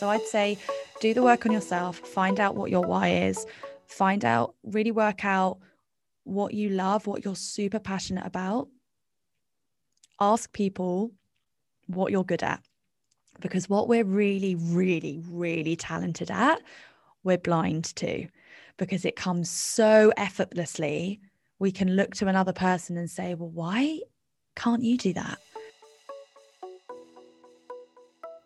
So I'd say do the work on yourself, find out what your why is, find out, really work out what you love, what you're super passionate about. Ask people what you're good at. Because what we're really, really, really talented at, we're blind to because it comes so effortlessly. We can look to another person and say, well, why can't you do that?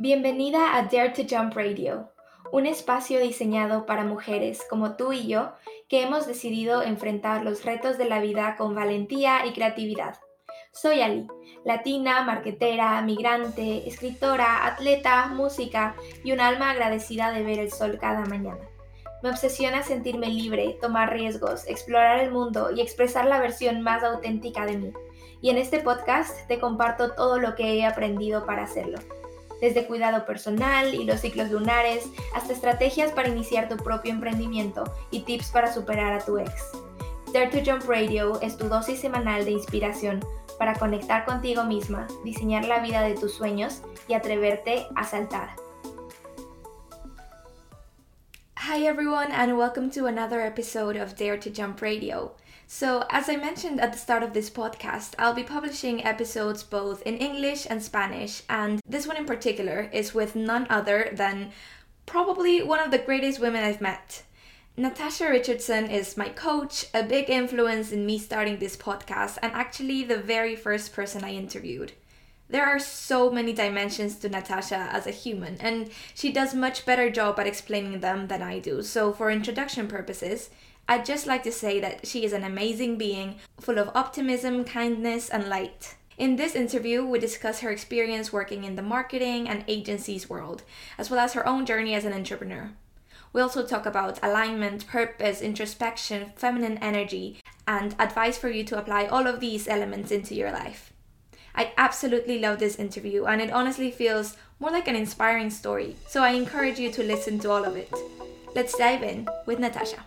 Bienvenida a Dare to Jump Radio, un espacio diseñado para mujeres como tú y yo que hemos decidido enfrentar los retos de la vida con valentía y creatividad. Soy Ali, latina, marquetera, migrante, escritora, atleta, música y un alma agradecida de ver el sol cada mañana. Me obsesiona sentirme libre, tomar riesgos, explorar el mundo y expresar la versión más auténtica de mí. Y en este podcast te comparto todo lo que he aprendido para hacerlo. Desde cuidado personal y los ciclos lunares hasta estrategias para iniciar tu propio emprendimiento y tips para superar a tu ex. Dare to Jump Radio es tu dosis semanal de inspiración para conectar contigo misma, diseñar la vida de tus sueños y atreverte a saltar. Hi, everyone, and welcome to another episode of Dare to Jump Radio. So, as I mentioned at the start of this podcast, I'll be publishing episodes both in English and Spanish, and this one in particular is with none other than probably one of the greatest women I've met. Natasha Richardson is my coach, a big influence in me starting this podcast, and actually the very first person I interviewed. There are so many dimensions to Natasha as a human, and she does much better job at explaining them than I do. So, for introduction purposes, I'd just like to say that she is an amazing being, full of optimism, kindness, and light. In this interview, we discuss her experience working in the marketing and agencies world, as well as her own journey as an entrepreneur. We also talk about alignment, purpose, introspection, feminine energy, and advice for you to apply all of these elements into your life. I absolutely love this interview and it honestly feels more like an inspiring story, so I encourage you to listen to all of it. Let's dive in with Natasha.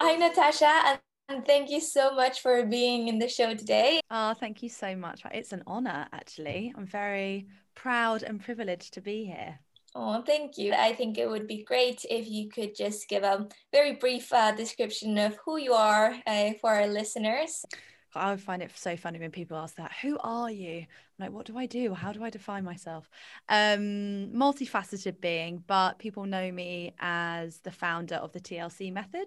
Hi, Natasha, and thank you so much for being in the show today. Oh, thank you so much. It's an honor, actually. I'm very proud and privileged to be here. Oh, thank you. I think it would be great if you could just give a very brief uh, description of who you are uh, for our listeners. I find it so funny when people ask that. Who are you? I'm like, what do I do? How do I define myself? Um, multifaceted being, but people know me as the founder of the TLC method.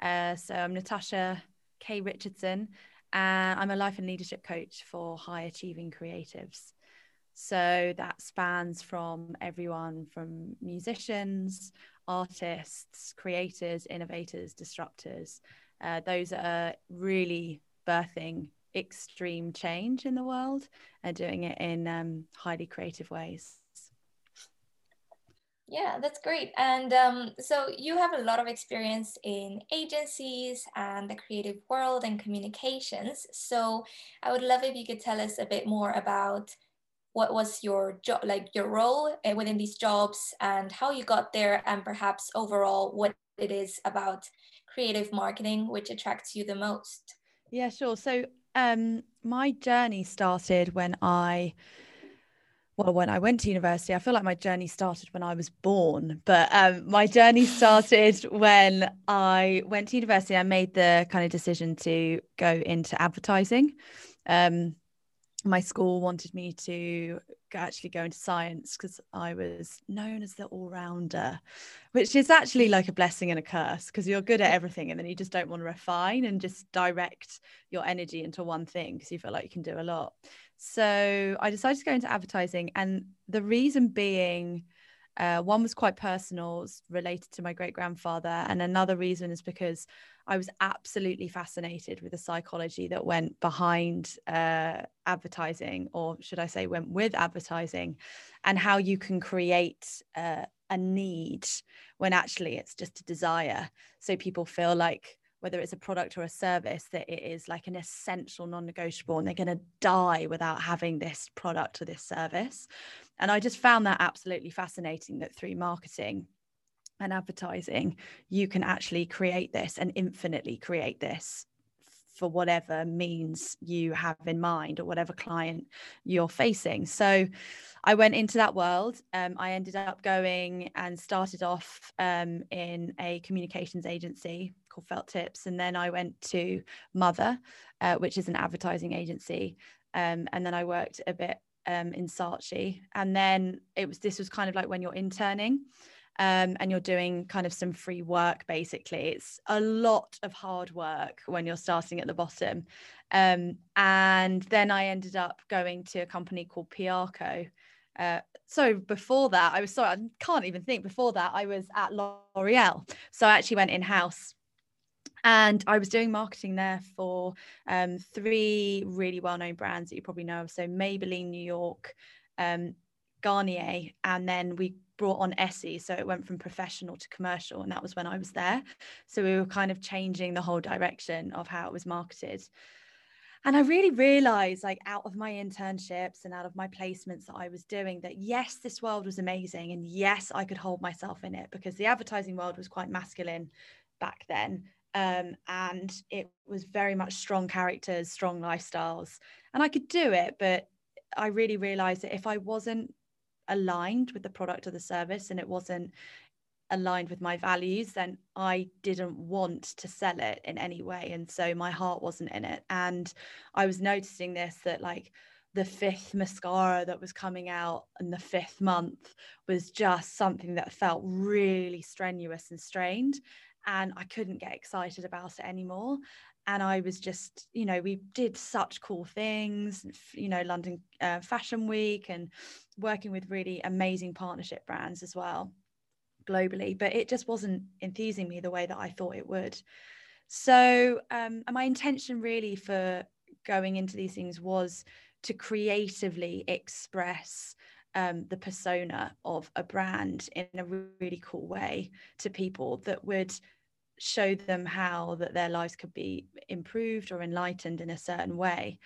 Uh, so I'm Natasha K. Richardson, and I'm a life and leadership coach for high achieving creatives. So that spans from everyone from musicians, artists, creators, innovators, disruptors. Uh, those are really birthing extreme change in the world and doing it in um, highly creative ways. Yeah, that's great. And um, so you have a lot of experience in agencies and the creative world and communications. So I would love if you could tell us a bit more about what was your job, like your role eh, within these jobs and how you got there, and perhaps overall what it is about creative marketing which attracts you the most. Yeah, sure. So um, my journey started when I, well, when I went to university. I feel like my journey started when I was born, but um, my journey started when I went to university. I made the kind of decision to go into advertising. Um, my school wanted me to actually go into science because I was known as the all rounder, which is actually like a blessing and a curse because you're good at everything and then you just don't want to refine and just direct your energy into one thing because you feel like you can do a lot. So I decided to go into advertising, and the reason being, uh, one was quite personal, related to my great grandfather, and another reason is because I was absolutely fascinated with the psychology that went behind uh, advertising, or should I say, went with advertising, and how you can create uh, a need when actually it's just a desire. So people feel like whether it's a product or a service, that it is like an essential non negotiable and they're going to die without having this product or this service. And I just found that absolutely fascinating that through marketing and advertising, you can actually create this and infinitely create this for whatever means you have in mind or whatever client you're facing. So I went into that world. Um, I ended up going and started off um, in a communications agency Felt Tips. And then I went to Mother, uh, which is an advertising agency. Um, and then I worked a bit um, in Saatchi. And then it was this was kind of like when you're interning um, and you're doing kind of some free work basically it's a lot of hard work when you're starting at the bottom um, and then i ended up going to a company called piarco uh, so before that i was sorry i can't even think before that i was at l'oreal so i actually went in-house and I was doing marketing there for um, three really well-known brands that you probably know of. So Maybelline New York, um, Garnier, and then we brought on Essie. So it went from professional to commercial. And that was when I was there. So we were kind of changing the whole direction of how it was marketed. And I really realized, like, out of my internships and out of my placements that I was doing, that yes, this world was amazing. And yes, I could hold myself in it because the advertising world was quite masculine back then. Um, and it was very much strong characters, strong lifestyles. And I could do it, but I really realized that if I wasn't aligned with the product or the service and it wasn't aligned with my values, then I didn't want to sell it in any way. And so my heart wasn't in it. And I was noticing this that like the fifth mascara that was coming out in the fifth month was just something that felt really strenuous and strained. And I couldn't get excited about it anymore and I was just, you know, we did such cool things, you know, London uh, Fashion Week and working with really amazing partnership brands as well globally, but it just wasn't enthusing me the way that I thought it would. So, um, my intention really for going into these things was to creatively express um, the persona of a brand in a really cool way to people that would show them how that their lives could be improved or enlightened in a certain way.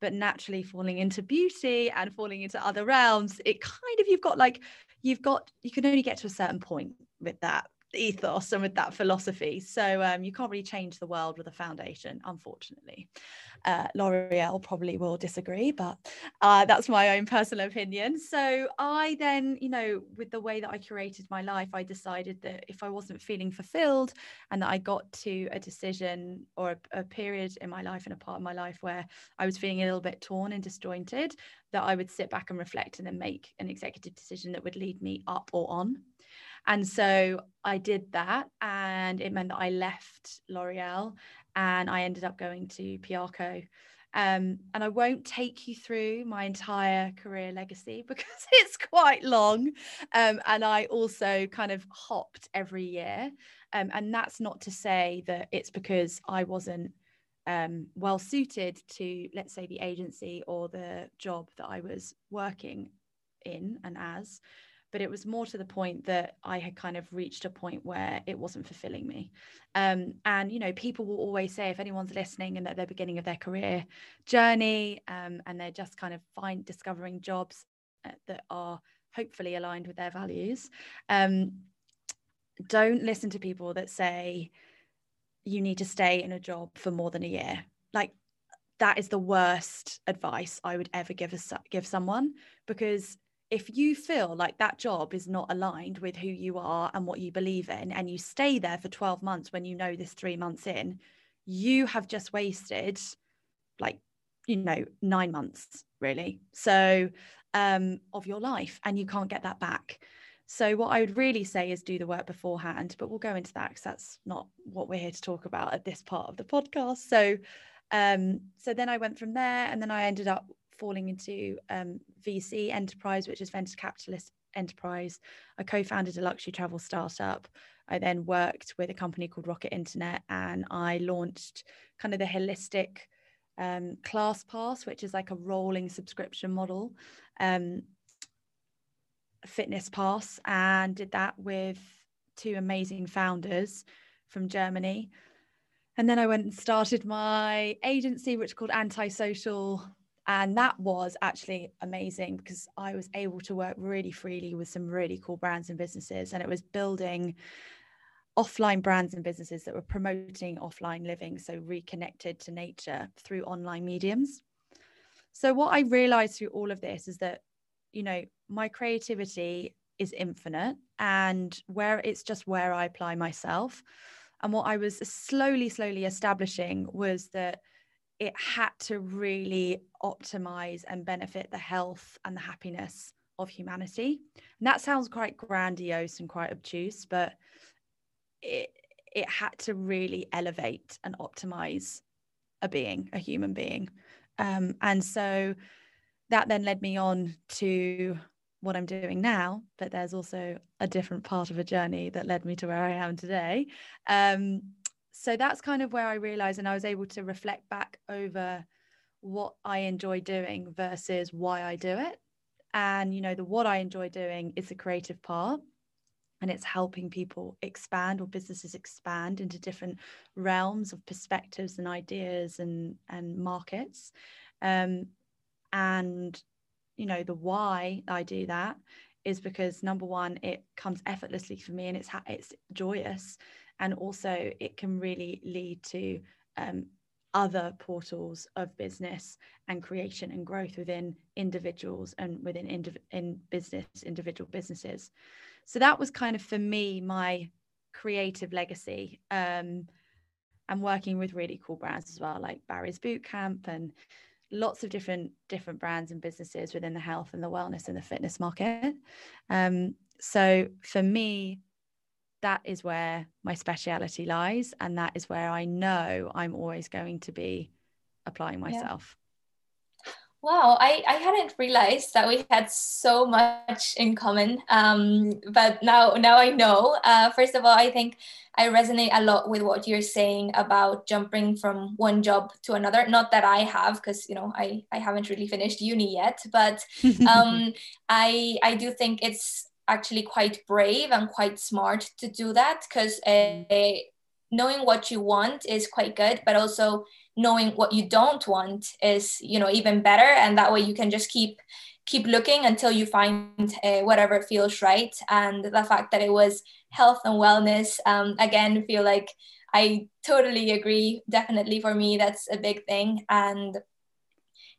But naturally falling into beauty and falling into other realms it kind of you've got like you've got you can only get to a certain point with that ethos and with that philosophy. So um, you can't really change the world with a foundation, unfortunately. Uh, L'Oreal probably will disagree, but uh, that's my own personal opinion. So I then, you know, with the way that I curated my life, I decided that if I wasn't feeling fulfilled and that I got to a decision or a, a period in my life and a part of my life where I was feeling a little bit torn and disjointed, that I would sit back and reflect and then make an executive decision that would lead me up or on. And so I did that, and it meant that I left L'Oreal and I ended up going to Piarco. Um, and I won't take you through my entire career legacy because it's quite long. Um, and I also kind of hopped every year. Um, and that's not to say that it's because I wasn't um, well suited to, let's say, the agency or the job that I was working in and as but it was more to the point that I had kind of reached a point where it wasn't fulfilling me. Um, and you know, people will always say if anyone's listening and at the beginning of their career journey, um, and they're just kind of find discovering jobs uh, that are hopefully aligned with their values, um, don't listen to people that say you need to stay in a job for more than a year. Like that is the worst advice I would ever give a, give someone because if you feel like that job is not aligned with who you are and what you believe in, and you stay there for 12 months when you know this three months in, you have just wasted like, you know, nine months really. So, um, of your life, and you can't get that back. So, what I would really say is do the work beforehand, but we'll go into that because that's not what we're here to talk about at this part of the podcast. So, um, so then I went from there, and then I ended up falling into um, VC enterprise, which is venture capitalist enterprise. I co-founded a luxury travel startup. I then worked with a company called Rocket Internet, and I launched kind of the holistic um, class pass, which is like a rolling subscription model, um, fitness pass, and did that with two amazing founders from Germany. And then I went and started my agency, which is called Antisocial and that was actually amazing because I was able to work really freely with some really cool brands and businesses. And it was building offline brands and businesses that were promoting offline living, so reconnected to nature through online mediums. So, what I realized through all of this is that, you know, my creativity is infinite and where it's just where I apply myself. And what I was slowly, slowly establishing was that it had to really optimize and benefit the health and the happiness of humanity. And that sounds quite grandiose and quite obtuse, but it it had to really elevate and optimize a being, a human being. Um, and so that then led me on to what I'm doing now, but there's also a different part of a journey that led me to where I am today. Um, so that's kind of where I realized, and I was able to reflect back over what I enjoy doing versus why I do it. And, you know, the what I enjoy doing is the creative part and it's helping people expand or businesses expand into different realms of perspectives and ideas and and markets um, and you know the why i do that is because number one it comes effortlessly for me and it's ha- it's joyous and also it can really lead to um, other portals of business and creation and growth within individuals and within indiv- in business individual businesses. So that was kind of for me my creative legacy. Um, and working with really cool brands as well like barry's bootcamp and lots of different different brands and businesses within the health and the wellness and the fitness market. Um, so for me that is where my speciality lies and that is where i know i'm always going to be applying myself Wow, I, I hadn't realized that we had so much in common. Um, but now now I know. Uh, first of all, I think I resonate a lot with what you're saying about jumping from one job to another. Not that I have, because you know I, I haven't really finished uni yet, but um, I I do think it's actually quite brave and quite smart to do that because uh, knowing what you want is quite good, but also knowing what you don't want is you know even better and that way you can just keep keep looking until you find uh, whatever feels right. And the fact that it was health and wellness um, again feel like i totally agree. Definitely for me that's a big thing. And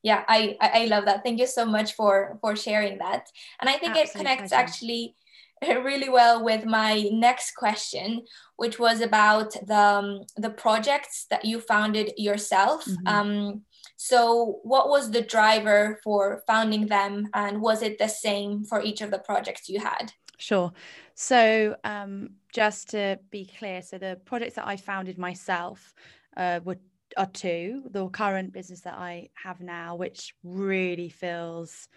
yeah i i love that thank you so much for for sharing that and i think it connects actually really well with my next question, which was about the, um, the projects that you founded yourself. Mm-hmm. Um, so, what was the driver for founding them, and was it the same for each of the projects you had? Sure. So, um, just to be clear, so the projects that I founded myself uh, were are two. The current business that I have now, which really feels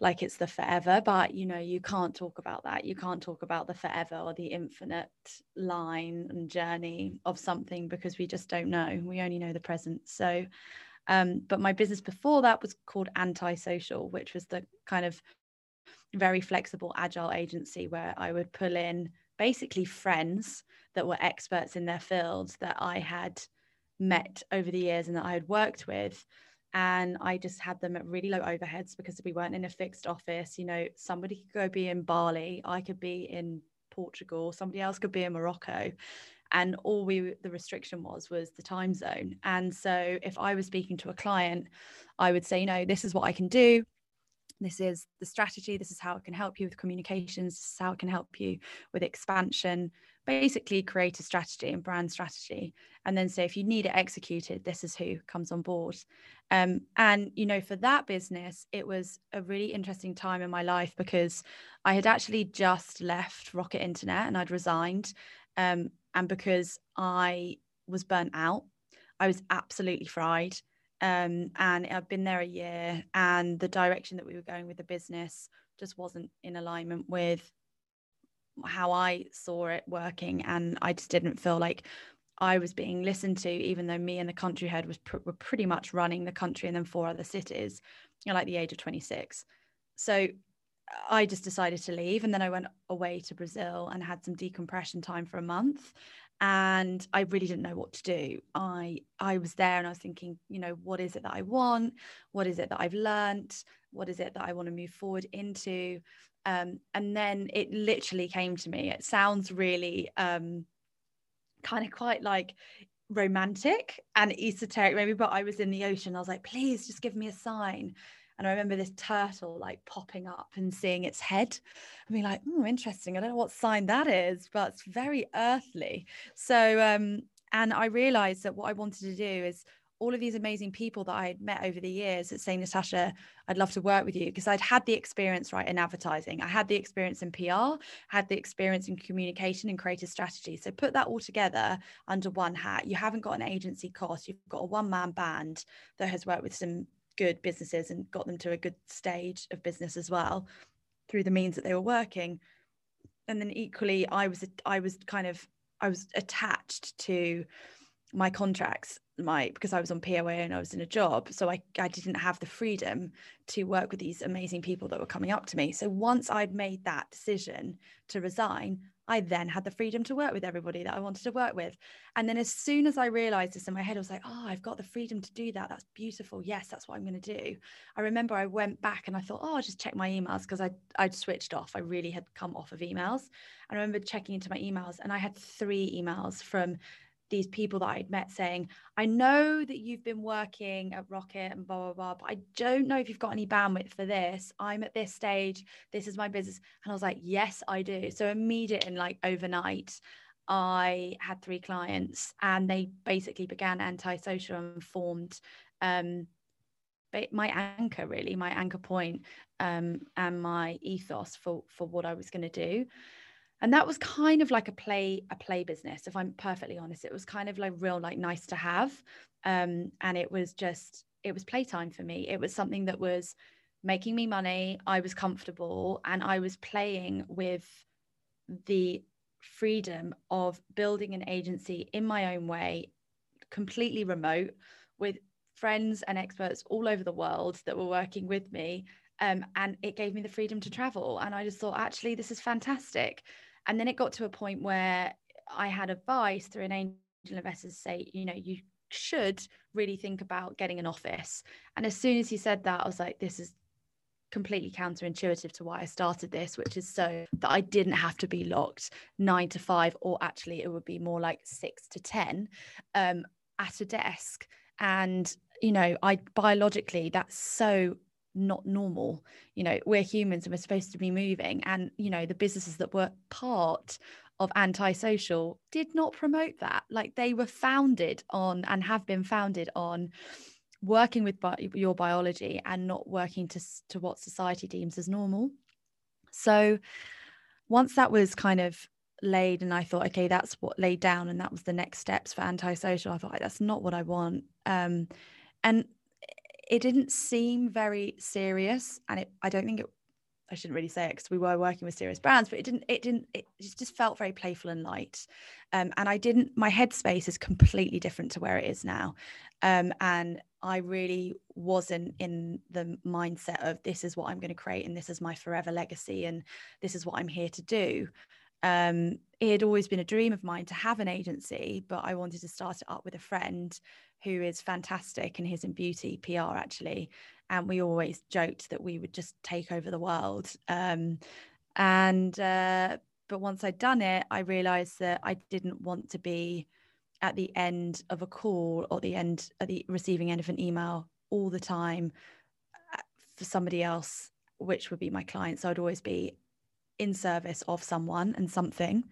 like it's the forever but you know you can't talk about that you can't talk about the forever or the infinite line and journey of something because we just don't know we only know the present so um, but my business before that was called antisocial which was the kind of very flexible agile agency where i would pull in basically friends that were experts in their fields that i had met over the years and that i had worked with and I just had them at really low overheads because we weren't in a fixed office. You know, somebody could go be in Bali, I could be in Portugal, somebody else could be in Morocco. And all we the restriction was was the time zone. And so if I was speaking to a client, I would say, you know, this is what I can do. This is the strategy. This is how it can help you with communications. This is how it can help you with expansion basically create a strategy and brand strategy. And then say if you need it executed this is who comes on board. Um, and you know for that business it was a really interesting time in my life because i had actually just left rocket internet and i'd resigned um, and because i was burnt out i was absolutely fried. Um, and i'd been there a year and the direction that we were going with the business just wasn't in alignment with how I saw it working, and I just didn't feel like I was being listened to, even though me and the country head was pr- were pretty much running the country and then four other cities, you know, like the age of 26. So I just decided to leave, and then I went away to Brazil and had some decompression time for a month. And I really didn't know what to do. I I was there and I was thinking, you know, what is it that I want? What is it that I've learned? What is it that I want to move forward into? Um, and then it literally came to me. It sounds really um, kind of quite like romantic and esoteric, maybe, but I was in the ocean. I was like, please just give me a sign. And I remember this turtle like popping up and seeing its head and being like, oh, interesting. I don't know what sign that is, but it's very earthly. So, um, and I realized that what I wanted to do is all of these amazing people that I had met over the years at saying, Natasha, I'd love to work with you because I'd had the experience right in advertising. I had the experience in PR, had the experience in communication and creative strategy. So put that all together under one hat. You haven't got an agency cost. You've got a one man band that has worked with some good businesses and got them to a good stage of business as well through the means that they were working. And then equally, I was I was kind of I was attached to my contracts my because I was on POA and I was in a job so I I didn't have the freedom to work with these amazing people that were coming up to me. So once I'd made that decision to resign I then had the freedom to work with everybody that I wanted to work with. And then as soon as I realized this in my head I was like oh I've got the freedom to do that. That's beautiful. Yes that's what I'm going to do. I remember I went back and I thought oh I'll just check my emails because I I'd switched off. I really had come off of emails. I remember checking into my emails and I had three emails from these people that I'd met saying, I know that you've been working at Rocket and blah, blah, blah, but I don't know if you've got any bandwidth for this. I'm at this stage. This is my business. And I was like, yes, I do. So immediate and like overnight, I had three clients and they basically began antisocial and formed um, my anchor really, my anchor point, um, and my ethos for, for what I was going to do and that was kind of like a play a play business if i'm perfectly honest. It was kind of like real like nice to have um, and it was just it was playtime for me. It was something that was making me money i was comfortable and i was playing with the freedom of building an agency in my own way completely remote with friends and experts all over the world that were working with me um, and it gave me the freedom to travel. And i just thought actually this is fantastic and then it got to a point where I had advice through an angel investor say, you know, you should really think about getting an office. And as soon as he said that, I was like, this is completely counterintuitive to why I started this, which is so that I didn't have to be locked nine to five, or actually it would be more like six to 10 um, at a desk. And, you know, I biologically, that's so not normal you know we're humans and we're supposed to be moving. And you know the businesses that were part of antisocial did not promote that. Like they were founded on and have been founded on working with bi- your biology and not working to to what society deems as normal. So once that was kind of laid and I thought okay that's what laid down and that was the next steps for antisocial I thought that's not what I want. Um and it didn't seem very serious and it i don't think it i shouldn't really say it because we were working with serious brands but it didn't it didn't it just felt very playful and light. Um, and i didn't my headspace is completely different to where it is now. Um, and i really wasn't in the mindset of this is what i'm going to create and this is my forever legacy and this is what i'm here to do. Um, it had always been a dream of mine to have an agency, but I wanted to start it up with a friend who is fantastic and he's in beauty PR actually. And we always joked that we would just take over the world. Um, and, uh, but once I'd done it, I realized that I didn't want to be at the end of a call or the end at the receiving end of an email all the time uh, for somebody else, which would be my client. So I'd always be in service of someone and something.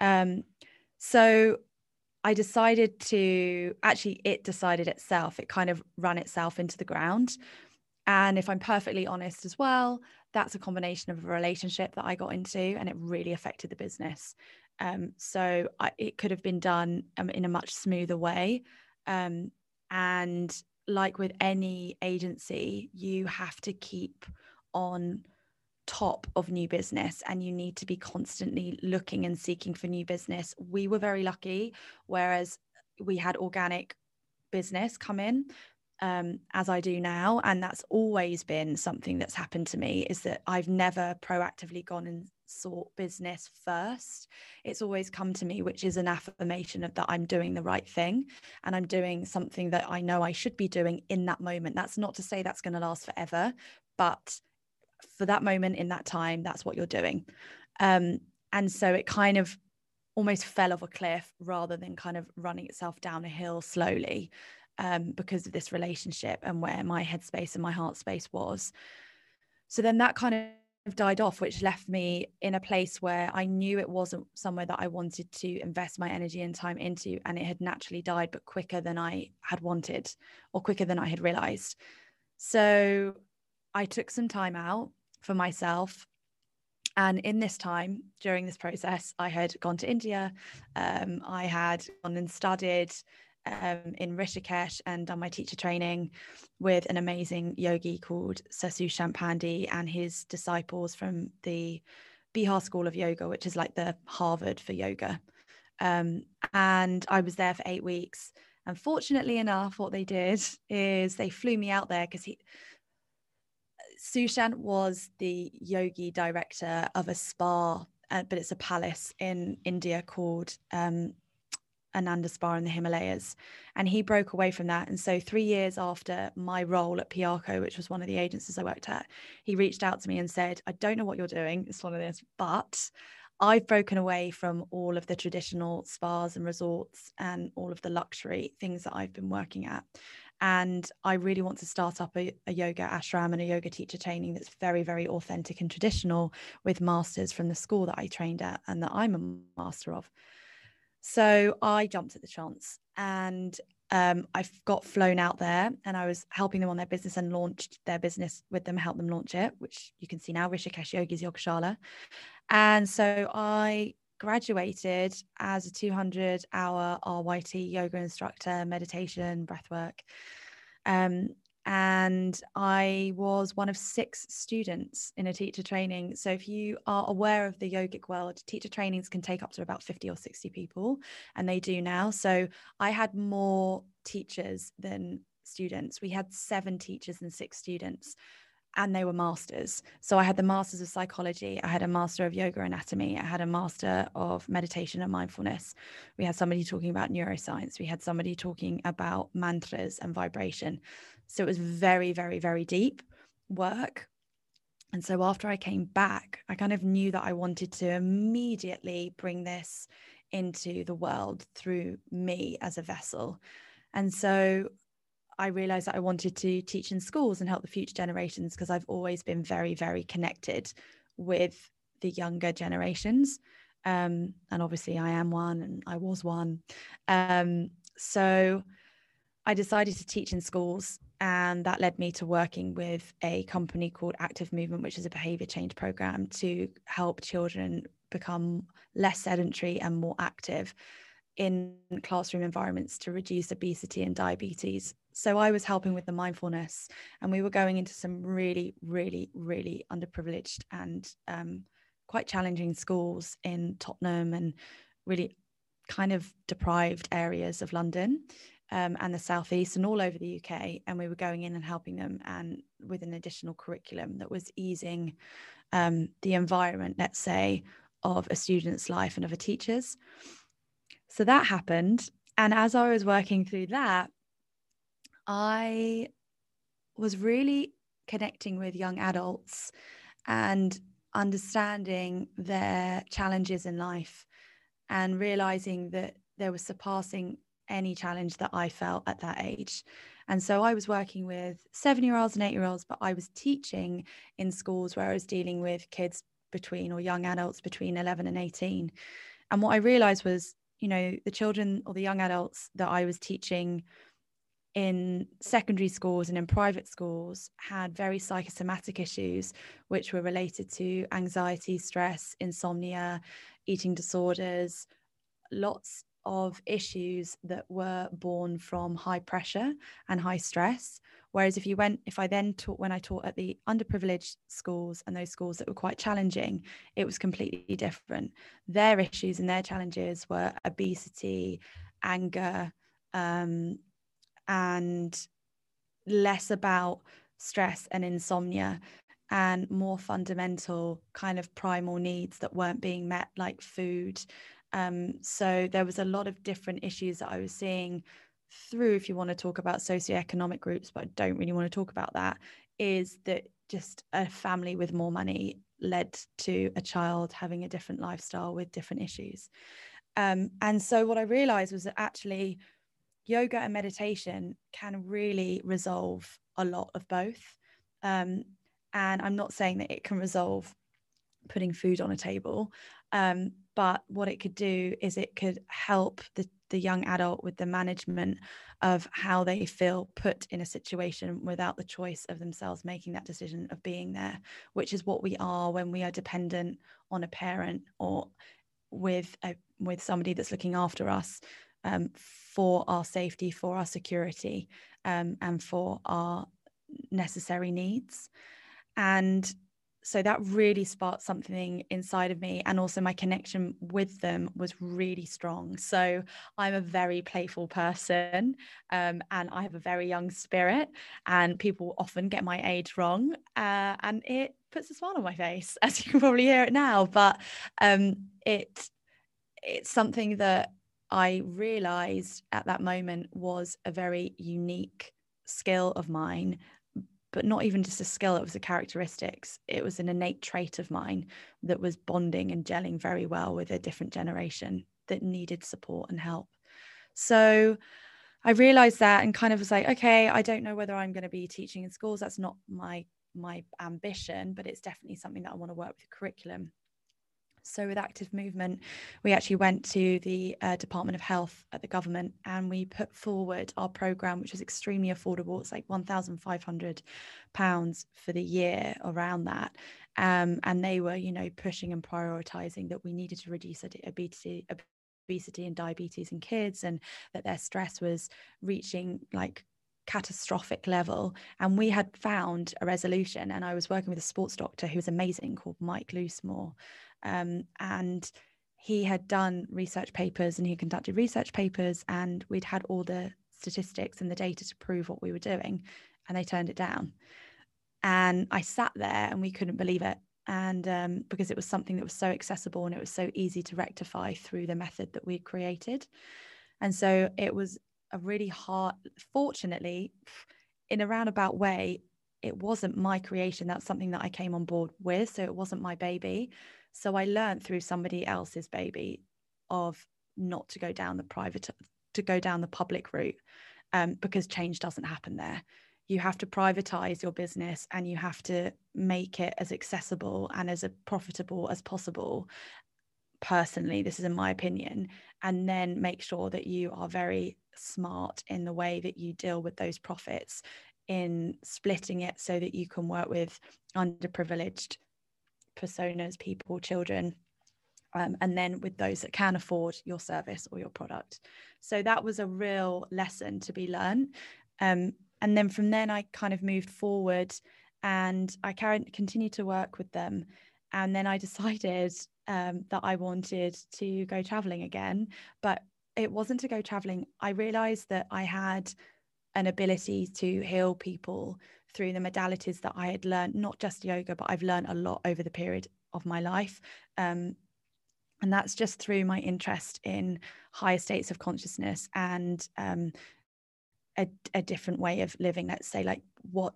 Um, so I decided to actually, it decided itself, it kind of ran itself into the ground. And if I'm perfectly honest as well, that's a combination of a relationship that I got into and it really affected the business. Um, so I, it could have been done um, in a much smoother way. Um, and like with any agency, you have to keep on top of new business and you need to be constantly looking and seeking for new business. We were very lucky, whereas we had organic business come in um, as I do now. And that's always been something that's happened to me is that I've never proactively gone and sought business first. It's always come to me, which is an affirmation of that I'm doing the right thing and I'm doing something that I know I should be doing in that moment. That's not to say that's going to last forever, but for that moment in that time, that's what you're doing. Um, and so it kind of almost fell off a cliff rather than kind of running itself down a hill slowly um, because of this relationship and where my headspace and my heart space was. So then that kind of died off, which left me in a place where I knew it wasn't somewhere that I wanted to invest my energy and time into. And it had naturally died, but quicker than I had wanted or quicker than I had realized. So I took some time out for myself. And in this time, during this process, I had gone to India. Um, I had gone and studied um, in Rishikesh and done my teacher training with an amazing yogi called Sir Sushant Pandey and his disciples from the Bihar School of Yoga, which is like the Harvard for yoga. Um, and I was there for eight weeks. And fortunately enough, what they did is they flew me out there because he, Sushant was the yogi director of a spa, uh, but it's a palace in India called um, Ananda Spa in the Himalayas. And he broke away from that. And so, three years after my role at Piarco, which was one of the agencies I worked at, he reached out to me and said, I don't know what you're doing. It's one of this, but I've broken away from all of the traditional spas and resorts and all of the luxury things that I've been working at. And I really want to start up a, a, yoga ashram and a yoga teacher training that's very, very authentic and traditional with masters from the school that I trained at and that I'm a master of. So I jumped at the chance and um, I got flown out there and I was helping them on their business and launched their business with them, help them launch it, which you can see now, Rishikesh Yogis Yogashala. And so I graduated as a 200 hour RYT yoga instructor, meditation, breathwork. Um, and I was one of six students in a teacher training. So, if you are aware of the yogic world, teacher trainings can take up to about 50 or 60 people, and they do now. So, I had more teachers than students. We had seven teachers and six students and they were masters. So I had the masters of psychology, I had a master of yoga anatomy, I had a master of meditation and mindfulness. We had somebody talking about neuroscience, we had somebody talking about mantras and vibration. So it was very, very, very deep work. And so after I came back, I kind of knew that I wanted to immediately bring this into the world through me as a vessel. And so I realized that I wanted to teach in schools and help the future generations because I've always been very, very connected with the younger generations. Um, and obviously, I am one and I was one. Um, so I decided to teach in schools, and that led me to working with a company called Active Movement, which is a behavior change program to help children become less sedentary and more active in classroom environments to reduce obesity and diabetes. So I was helping with the mindfulness, and we were going into some really, really, really underprivileged and um, quite challenging schools in Tottenham and really kind of deprived areas of London um, and the southeast and all over the UK. And we were going in and helping them, and with an additional curriculum that was easing um, the environment, let's say, of a student's life and of a teacher's. So that happened. And as I was working through that, I was really connecting with young adults and understanding their challenges in life and realizing that there was surpassing any challenge that I felt at that age. And so I was working with seven year olds and eight year olds, but I was teaching in schools where I was dealing with kids between or young adults between 11 and 18. And what I realized was you know the children or the young adults that i was teaching in secondary schools and in private schools had very psychosomatic issues which were related to anxiety stress insomnia eating disorders lots of issues that were born from high pressure and high stress Whereas if you went, if I then taught when I taught at the underprivileged schools and those schools that were quite challenging, it was completely different. Their issues and their challenges were obesity, anger, um, and less about stress and insomnia and more fundamental kind of primal needs that weren't being met, like food. Um, so there was a lot of different issues that I was seeing through if you want to talk about socioeconomic groups but I don't really want to talk about that is that just a family with more money led to a child having a different lifestyle with different issues. Um, and so what I realized was that actually yoga and meditation can really resolve a lot of both. Um, and I'm not saying that it can resolve putting food on a table, um, but what it could do is it could help the, the young adult with the management of how they feel put in a situation without the choice of themselves making that decision of being there, which is what we are when we are dependent on a parent or with a with somebody that's looking after us um, for our safety, for our security, um, and for our necessary needs. And so that really sparked something inside of me and also my connection with them was really strong so i'm a very playful person um, and i have a very young spirit and people often get my age wrong uh, and it puts a smile on my face as you can probably hear it now but um, it it's something that i realized at that moment was a very unique skill of mine but not even just a skill, it was a characteristics. It was an innate trait of mine that was bonding and gelling very well with a different generation that needed support and help. So I realized that and kind of was like, okay, I don't know whether I'm going to be teaching in schools. That's not my my ambition, but it's definitely something that I want to work with curriculum. So, with active movement, we actually went to the uh, Department of Health at the government and we put forward our program, which is extremely affordable. It's like £1,500 for the year around that. Um, and they were, you know, pushing and prioritizing that we needed to reduce obesity, obesity and diabetes in kids and that their stress was reaching like catastrophic level and we had found a resolution and i was working with a sports doctor who was amazing called mike loosemore um, and he had done research papers and he conducted research papers, and we'd had all the statistics and the data to prove what we were doing, and they turned it down. And I sat there and we couldn't believe it. And um, because it was something that was so accessible and it was so easy to rectify through the method that we created. And so it was a really hard, fortunately, in a roundabout way, it wasn't my creation. That's something that I came on board with. So it wasn't my baby. So I learned through somebody else's baby of not to go down the private, to go down the public route um, because change doesn't happen there. You have to privatize your business and you have to make it as accessible and as profitable as possible. Personally, this is in my opinion, and then make sure that you are very smart in the way that you deal with those profits in splitting it so that you can work with underprivileged personas, people, children, um, and then with those that can afford your service or your product. So that was a real lesson to be learned. Um, and then from then, I kind of moved forward and I continued to work with them. And then I decided um, that I wanted to go traveling again, but it wasn't to go traveling. I realized that I had an ability to heal people through the modalities that I had learned, not just yoga, but I've learned a lot over the period of my life. Um, and that's just through my interest in higher states of consciousness and um, a, a different way of living. Let's say, like what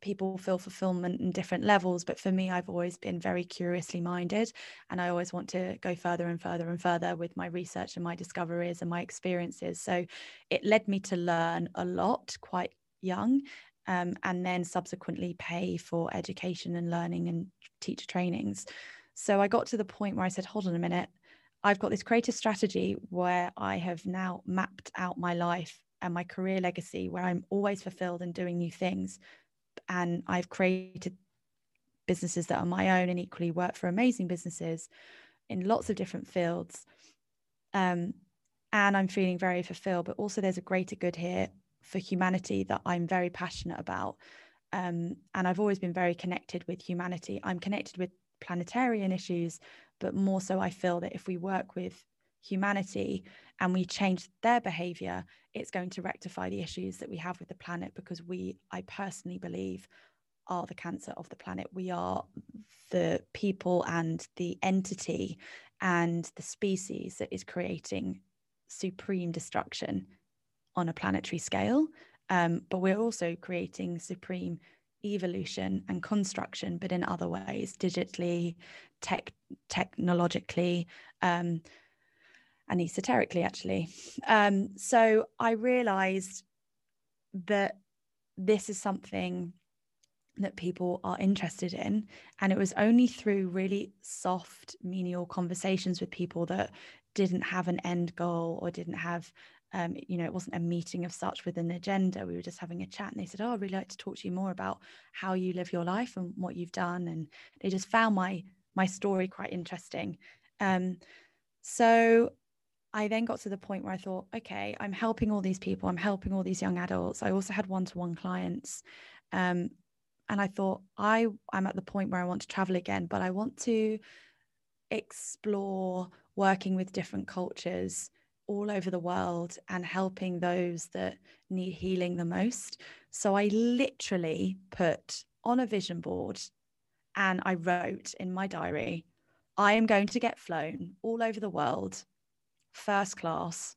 people feel fulfillment in different levels but for me i've always been very curiously minded and i always want to go further and further and further with my research and my discoveries and my experiences. So it led me to learn a lot quite young um, and then subsequently pay for education and learning and teacher trainings. So i got to the point where i said hold on a minute. I've got this creative strategy where i have now mapped out my life and my career legacy where i'm always fulfilled and doing new things and I've created businesses that are my own and equally work for amazing businesses in lots of different fields. Um, and I'm feeling very fulfilled, but also there's a greater good here for humanity that I'm very passionate about. Um, and I've always been very connected with humanity. I'm connected with planetarian issues, but more so, I feel that if we work with humanity and we change their behavior, it's going to rectify the issues that we have with the planet because we, I personally believe, are the cancer of the planet. We are the people and the entity and the species that is creating supreme destruction on a planetary scale. Um, but we're also creating supreme evolution and construction, but in other ways, digitally, tech, technologically, um, and esoterically, actually. Um, so I realized that this is something that people are interested in. And it was only through really soft, menial conversations with people that didn't have an end goal or didn't have um, you know, it wasn't a meeting of such with an agenda. We were just having a chat, and they said, "Oh, I'd really like to talk to you more about how you live your life and what you've done." And they just found my my story quite interesting. Um, so I then got to the point where I thought, okay, I'm helping all these people. I'm helping all these young adults. I also had one to one clients. Um, and I thought, I, I'm at the point where I want to travel again, but I want to explore working with different cultures all over the world and helping those that need healing the most. So I literally put on a vision board and I wrote in my diary, I am going to get flown all over the world, first class,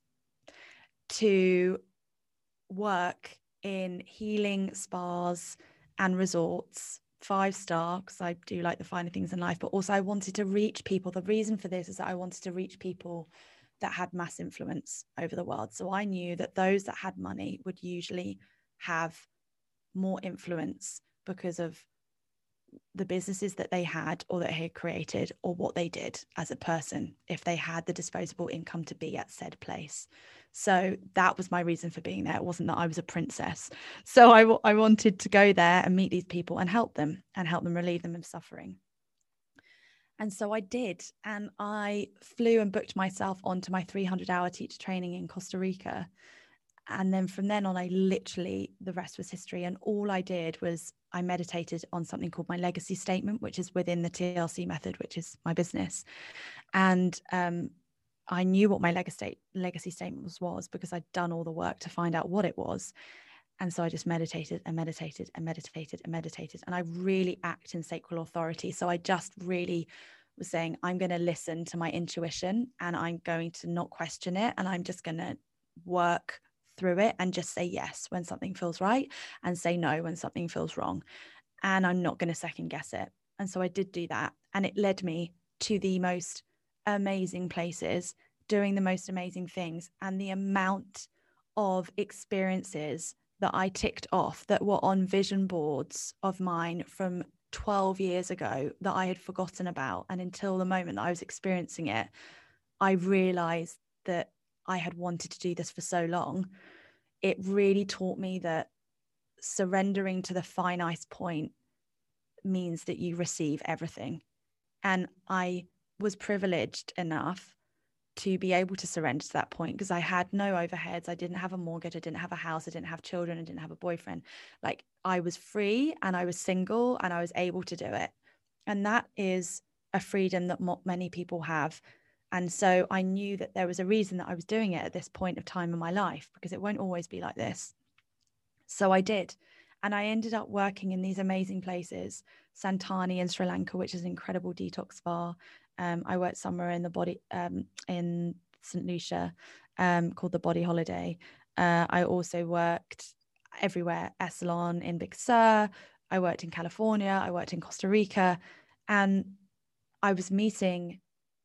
to work in healing spas and resorts five star because I do like the finer things in life, but also I wanted to reach people. The reason for this is that I wanted to reach people that had mass influence over the world. So I knew that those that had money would usually have more influence because of the businesses that they had or that they had created or what they did as a person if they had the disposable income to be at said place. So that was my reason for being there. It wasn't that I was a princess. So I, I wanted to go there and meet these people and help them and help them relieve them of suffering. And so I did. And I flew and booked myself onto my 300 hour teacher training in Costa Rica. And then from then on, I literally, the rest was history. And all I did was I meditated on something called my legacy statement, which is within the TLC method, which is my business. And um, I knew what my legacy, statement was, was because I'd done all the work to find out what it was. And so I just meditated and meditated and meditated and meditated. And I really act in sacral authority. So I just really was saying, I'm going to listen to my intuition and I'm going to not question it. And I'm just going to work through it and just say yes when something feels right and say no when something feels wrong. And I'm not going to second guess it. And so I did do that. And it led me to the most amazing places, doing the most amazing things. And the amount of experiences that I ticked off that were on vision boards of mine from 12 years ago that I had forgotten about. And until the moment that I was experiencing it, I realized that I had wanted to do this for so long. It really taught me that surrendering to the finite point means that you receive everything. And I was privileged enough to be able to surrender to that point because I had no overheads. I didn't have a mortgage. I didn't have a house. I didn't have children. I didn't have a boyfriend. Like I was free and I was single and I was able to do it. And that is a freedom that many people have. And so I knew that there was a reason that I was doing it at this point of time in my life because it won't always be like this. So I did. And I ended up working in these amazing places, Santani in Sri Lanka, which is an incredible detox spa, um, I worked somewhere in the body um, in St. Lucia um, called the Body Holiday. Uh, I also worked everywhere, Esalen in Big Sur. I worked in California. I worked in Costa Rica. And I was meeting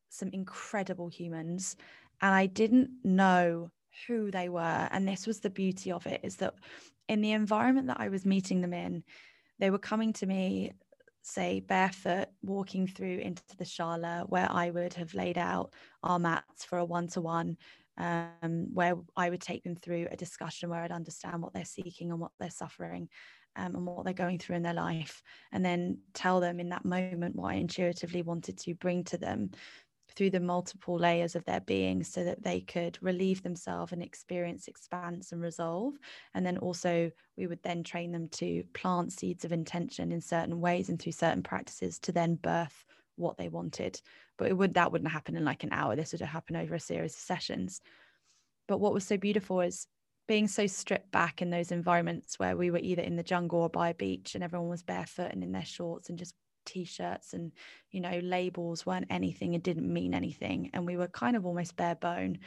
some incredible humans and I didn't know who they were. And this was the beauty of it is that in the environment that I was meeting them in, they were coming to me say barefoot walking through into the shala where I would have laid out our mats for a one-to-one um, where I would take them through a discussion where I'd understand what they're seeking and what they're suffering um, and what they're going through in their life and then tell them in that moment what I intuitively wanted to bring to them through the multiple layers of their being so that they could relieve themselves and experience expanse and resolve. And then also we would then train them to plant seeds of intention in certain ways and through certain practices to then birth what they wanted. But it would that wouldn't happen in like an hour. This would happen over a series of sessions. But what was so beautiful is being so stripped back in those environments where we were either in the jungle or by a beach and everyone was barefoot and in their shorts and just t-shirts and you know labels weren't anything it didn't mean anything and we were kind of almost bare bone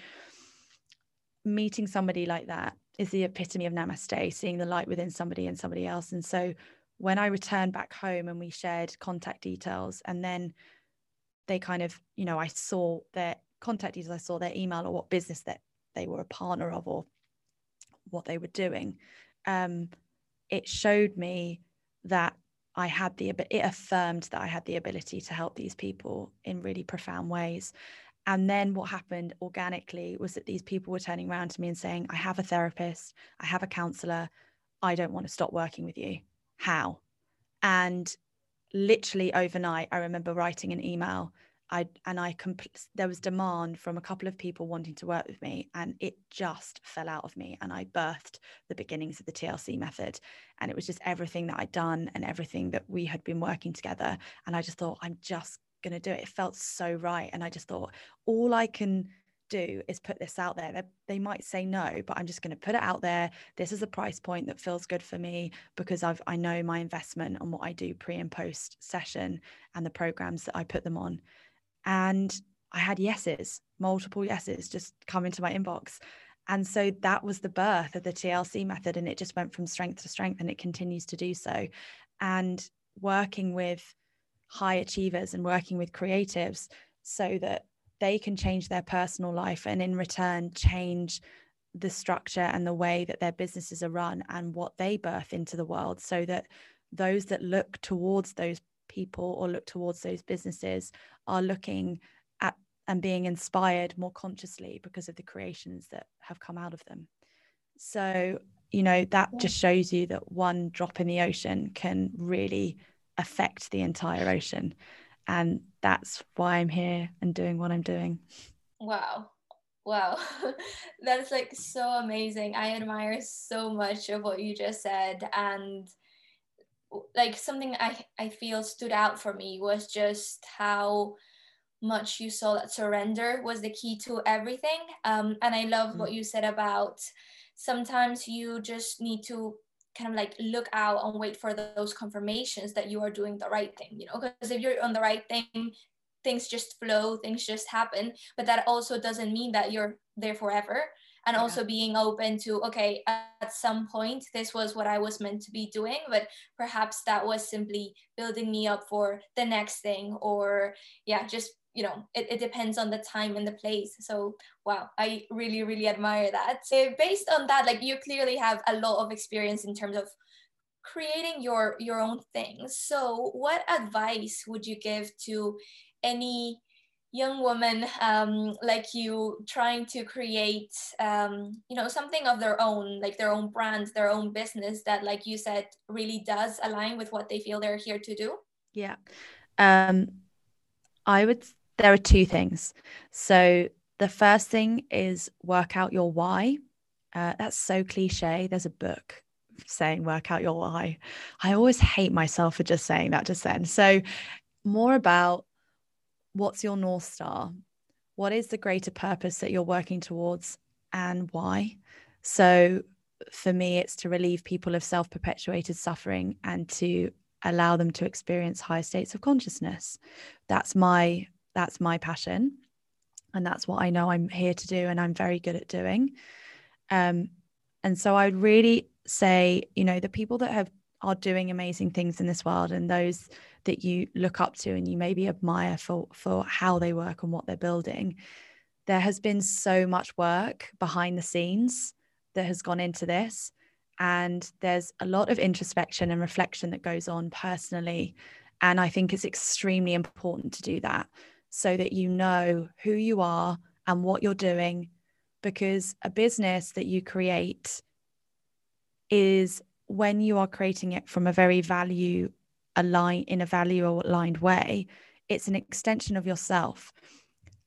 meeting somebody like that is the epitome of namaste seeing the light within somebody and somebody else and so when I returned back home and we shared contact details, and then they kind of, you know, I saw their contact details, I saw their email or what business that they were a partner of or what they were doing. Um, it showed me that I had the it affirmed that I had the ability to help these people in really profound ways. And then what happened organically was that these people were turning around to me and saying, I have a therapist, I have a counselor, I don't want to stop working with you. How? And literally overnight, I remember writing an email. I and I compl- there was demand from a couple of people wanting to work with me, and it just fell out of me. And I birthed the beginnings of the TLC method, and it was just everything that I'd done and everything that we had been working together. And I just thought, I'm just going to do it. It felt so right. And I just thought, all I can do is put this out there. They, they might say no, but I'm just going to put it out there. This is a price point that feels good for me because I've I know my investment on what I do pre and post session and the programs that I put them on. And I had yeses, multiple yeses just come into my inbox. And so that was the birth of the TLC method. And it just went from strength to strength and it continues to do so. And working with high achievers and working with creatives so that they can change their personal life and in return change the structure and the way that their businesses are run and what they birth into the world so that those that look towards those people or look towards those businesses are looking at and being inspired more consciously because of the creations that have come out of them so you know that just shows you that one drop in the ocean can really affect the entire ocean. And that's why I'm here and doing what I'm doing. Wow. Wow. that's like so amazing. I admire so much of what you just said. And like something I, I feel stood out for me was just how much you saw that surrender was the key to everything. Um, and I love mm. what you said about sometimes you just need to kind of like look out and wait for those confirmations that you are doing the right thing you know because if you're on the right thing things just flow things just happen but that also doesn't mean that you're there forever and yeah. also being open to okay some point this was what i was meant to be doing but perhaps that was simply building me up for the next thing or yeah just you know it, it depends on the time and the place. So wow i really really admire that. So based on that like you clearly have a lot of experience in terms of creating your your own things so what advice would you give to any young woman um, like you trying to create um, you know something of their own like their own brand their own business that like you said really does align with what they feel they're here to do yeah um, i would there are two things. So the first thing is work out your why. Uh, that's so cliche. There's a book saying work out your why. I always hate myself for just saying that just then. So more about what's your North Star? What is the greater purpose that you're working towards and why? So for me, it's to relieve people of self perpetuated suffering and to allow them to experience higher states of consciousness. That's my that's my passion and that's what I know I'm here to do and I'm very good at doing. Um, and so I'd really say, you know, the people that have are doing amazing things in this world and those that you look up to and you maybe admire for for how they work and what they're building. There has been so much work behind the scenes that has gone into this. And there's a lot of introspection and reflection that goes on personally. And I think it's extremely important to do that so that you know who you are and what you're doing. Because a business that you create is when you are creating it from a very value aligned in a value aligned way, it's an extension of yourself.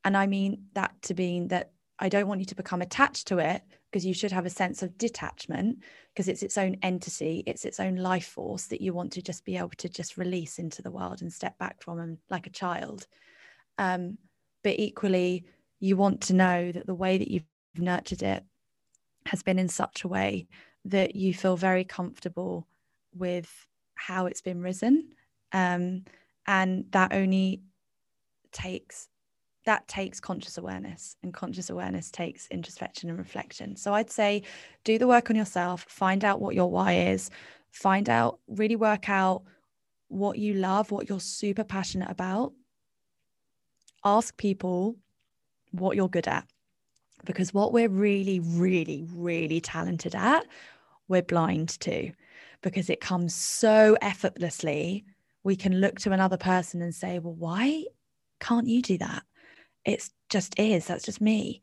And I mean that to mean that I don't want you to become attached to it because you should have a sense of detachment because it's its own entity, it's its own life force that you want to just be able to just release into the world and step back from and like a child. Um, but equally, you want to know that the way that you've nurtured it has been in such a way that you feel very comfortable with how it's been risen. Um, and that only takes that takes conscious awareness and conscious awareness takes introspection and reflection so i'd say do the work on yourself find out what your why is find out, really work out what you love, what you're super passionate about. Ask people what you're good at. Because what we're really, really, really talented at, we're blind to because it comes so effortlessly. We can look to another person and say, well, why can't you do that? It's just is. That's just me.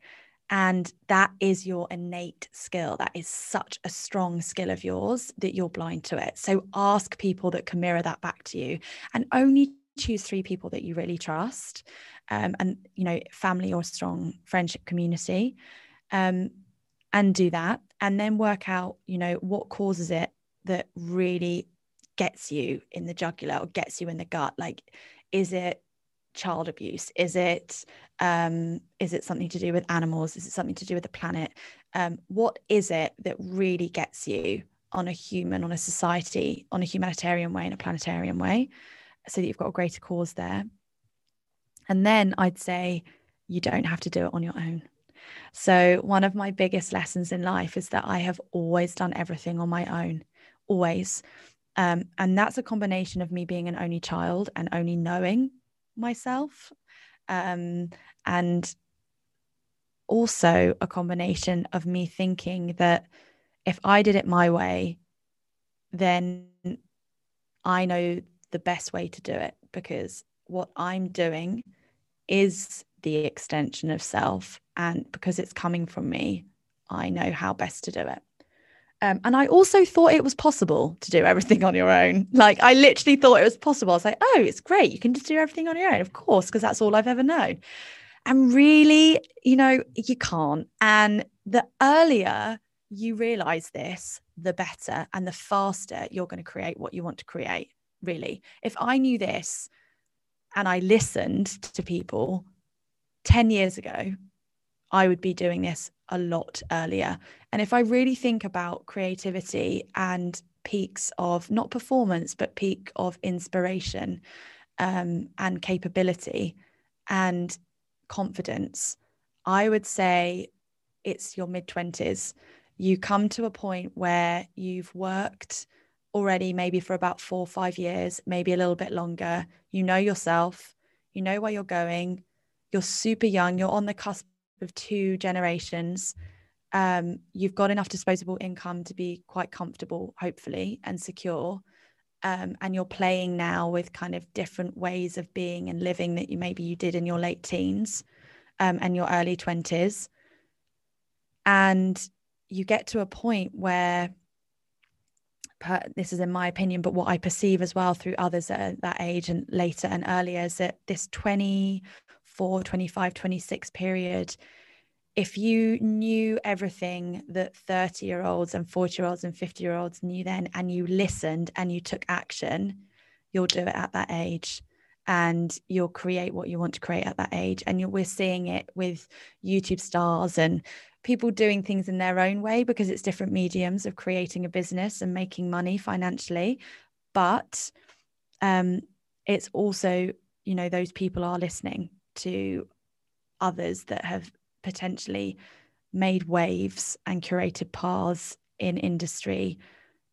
And that is your innate skill. That is such a strong skill of yours that you're blind to it. So ask people that can mirror that back to you and only choose three people that you really trust um, and, you know, family or strong friendship community. Um, and do that. And then work out, you know, what causes it that really gets you in the jugular or gets you in the gut. Like, is it child abuse? Is it um, is it something to do with animals? Is it something to do with the planet? Um, what is it that really gets you on a human, on a society, on a humanitarian way, in a planetarian way, so that you've got a greater cause there? And then I'd say you don't have to do it on your own. So, one of my biggest lessons in life is that I have always done everything on my own, always. Um, and that's a combination of me being an only child and only knowing myself um, and also a combination of me thinking that if I did it my way, then I know the best way to do it because what I'm doing is the extension of self. And because it's coming from me, I know how best to do it. Um, and I also thought it was possible to do everything on your own. Like I literally thought it was possible. I was like, oh, it's great. You can just do everything on your own, of course, because that's all I've ever known. And really, you know, you can't. And the earlier you realize this, the better and the faster you're going to create what you want to create. Really. If I knew this and I listened to people 10 years ago, I would be doing this a lot earlier. And if I really think about creativity and peaks of not performance, but peak of inspiration um, and capability and confidence, I would say it's your mid 20s. You come to a point where you've worked already, maybe for about four or five years, maybe a little bit longer. You know yourself, you know where you're going, you're super young, you're on the cusp of two generations, um, you've got enough disposable income to be quite comfortable, hopefully, and secure. Um, and you're playing now with kind of different ways of being and living that you maybe you did in your late teens um, and your early 20s. And you get to a point where per, this is in my opinion, but what I perceive as well through others at that age and later and earlier is that this 20 24, 25, 26 period, if you knew everything that 30 year olds and 40 year olds and 50 year olds knew then, and you listened and you took action, you'll do it at that age and you'll create what you want to create at that age. And we're seeing it with YouTube stars and people doing things in their own way because it's different mediums of creating a business and making money financially. But um, it's also, you know, those people are listening to others that have potentially made waves and curated paths in industry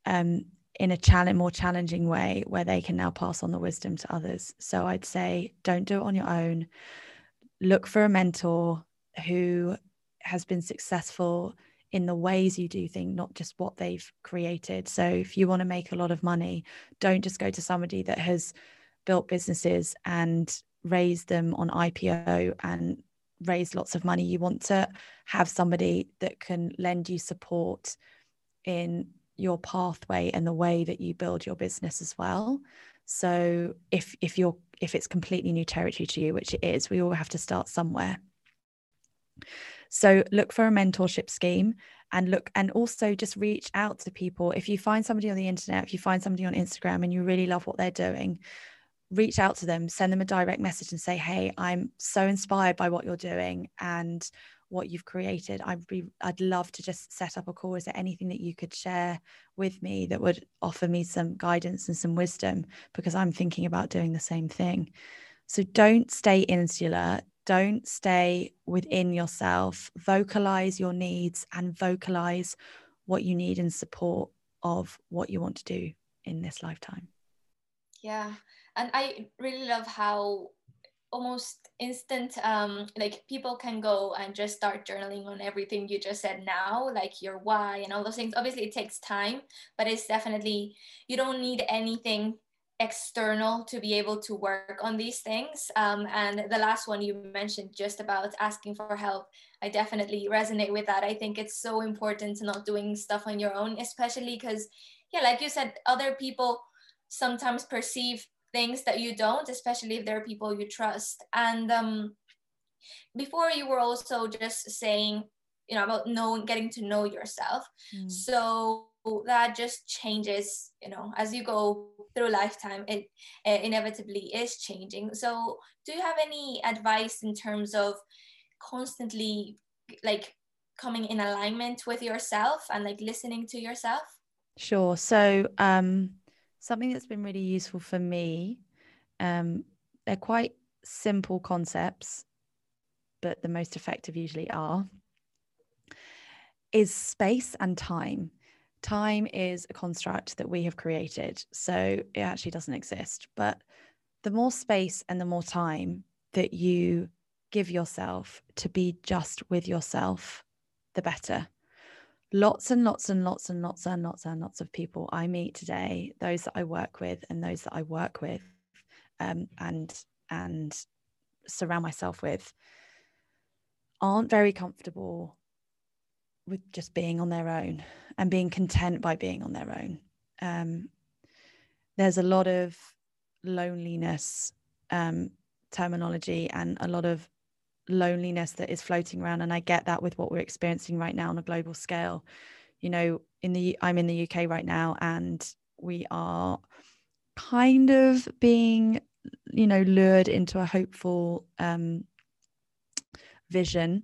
um, in a challenge, more challenging way where they can now pass on the wisdom to others. So I'd say don't do it on your own. Look for a mentor who has been successful in the ways you do things, not just what they've created. So if you want to make a lot of money, don't just go to somebody that has built businesses and raise them on IPO and raise lots of money. You want to have somebody that can lend you support in your pathway and the way that you build your business as well. So if if you're if it's completely new territory to you, which it is, we all have to start somewhere. So look for a mentorship scheme and look and also just reach out to people. If you find somebody on the internet, if you find somebody on Instagram and you really love what they're doing, reach out to them, send them a direct message and say, Hey, I'm so inspired by what you're doing and what you've created. I'd be I'd love to just set up a call. Is there anything that you could share with me that would offer me some guidance and some wisdom? Because I'm thinking about doing the same thing. So don't stay insular. Don't stay within yourself. Vocalize your needs and vocalize what you need in support of what you want to do in this lifetime. Yeah. And I really love how almost instant um like people can go and just start journaling on everything you just said now like your why and all those things. Obviously it takes time but it's definitely you don't need anything external to be able to work on these things. Um, and the last one you mentioned just about asking for help i definitely resonate with that. I think it's so important to not doing stuff on your own especially because yeah like you said other people sometimes perceive things that you don't, especially if there are people you trust. And um, before you were also just saying, you know, about knowing, getting to know yourself. Mm. So that just changes, you know, as you go through lifetime, it, it inevitably is changing. So do you have any advice in terms of constantly like coming in alignment with yourself and like listening to yourself? Sure. So um something that's been really useful for me um, they're quite simple concepts but the most effective usually are is space and time. Time is a construct that we have created so it actually doesn't exist. But the more space and the more time that you give yourself to be just with yourself the better lots and lots and lots and lots and lots and lots of people I meet today, those that I work with and those that I work with um, and and surround myself with aren't very comfortable with just being on their own and being content by being on their own. Um, there's a lot of loneliness um, terminology and a lot of loneliness that is floating around and i get that with what we're experiencing right now on a global scale. You know in the i'm in the uk right now and we are kind of being you know lured into a hopeful um, vision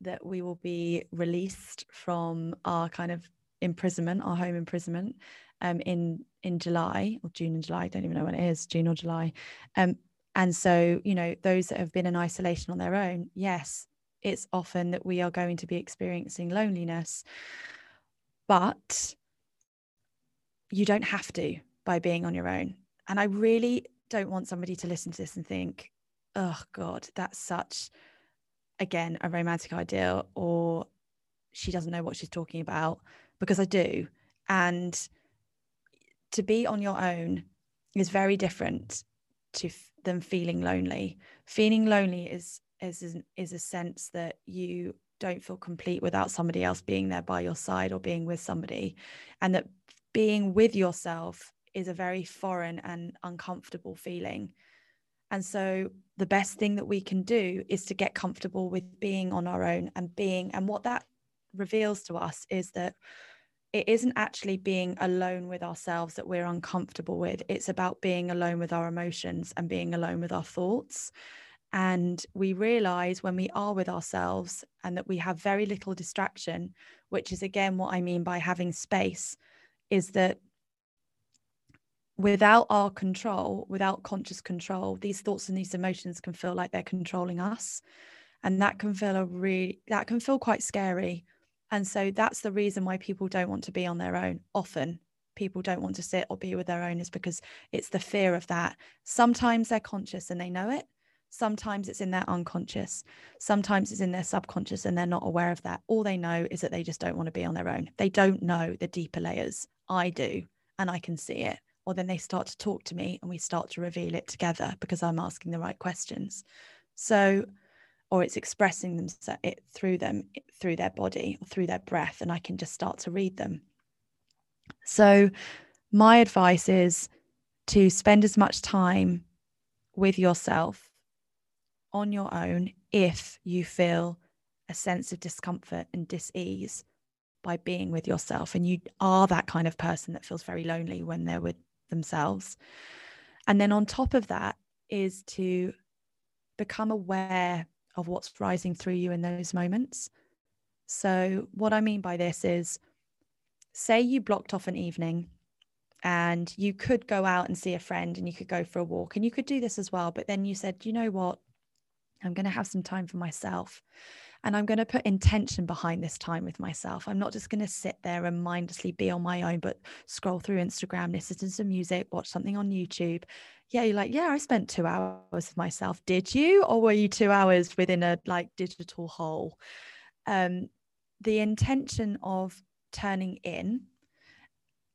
that we will be released from our kind of imprisonment our home imprisonment um, in in july or june and july i don't even know when it is june or july um, and so, you know, those that have been in isolation on their own, yes, it's often that we are going to be experiencing loneliness, but you don't have to by being on your own. And I really don't want somebody to listen to this and think, oh God, that's such, again, a romantic ideal, or she doesn't know what she's talking about, because I do. And to be on your own is very different to them feeling lonely. Feeling lonely is is is a sense that you don't feel complete without somebody else being there by your side or being with somebody, and that being with yourself is a very foreign and uncomfortable feeling. And so the best thing that we can do is to get comfortable with being on our own and being and what that reveals to us is that it isn't actually being alone with ourselves that we're uncomfortable with. It's about being alone with our emotions and being alone with our thoughts. And we realize when we are with ourselves and that we have very little distraction, which is again what I mean by having space, is that without our control, without conscious control, these thoughts and these emotions can feel like they're controlling us. And that can feel a really, that can feel quite scary and so that's the reason why people don't want to be on their own. Often people don't want to sit or be with their own is because it's the fear of that. Sometimes they're conscious and they know it. Sometimes it's in their unconscious. Sometimes it's in their subconscious and they're not aware of that. All they know is that they just don't want to be on their own. They don't know the deeper layers. I do, and I can see it. Or then they start to talk to me and we start to reveal it together because I'm asking the right questions. So or it's expressing them it through them through their body or through their breath and i can just start to read them. So my advice is to spend as much time with yourself on your own if you feel a sense of discomfort and dis-ease by being with yourself. And you are that kind of person that feels very lonely when they're with themselves. And then on top of that is to become aware of what's rising through you in those moments. So, what I mean by this is say you blocked off an evening and you could go out and see a friend and you could go for a walk and you could do this as well. But then you said, you know what? I'm going to have some time for myself. And I'm going to put intention behind this time with myself. I'm not just going to sit there and mindlessly be on my own, but scroll through Instagram, listen to some music, watch something on YouTube. Yeah, you're like, yeah, I spent two hours with myself. Did you? Or were you two hours within a like digital hole? Um, the intention of turning in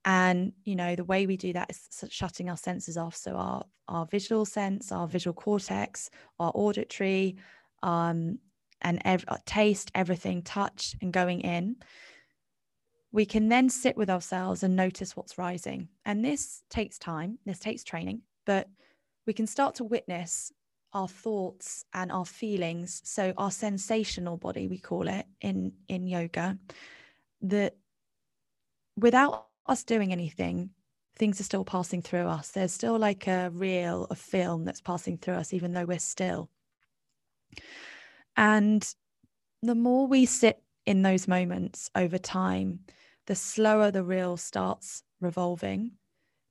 and you know the way we do that is shutting our senses off so our our visual sense our visual cortex our auditory um and ev- uh, taste everything touch and going in we can then sit with ourselves and notice what's rising. And this takes time this takes training but we can start to witness our thoughts and our feelings so our sensational body we call it in in yoga that without us doing anything things are still passing through us. There's still like a reel of film that's passing through us even though we're still and the more we sit in those moments over time the slower the reel starts revolving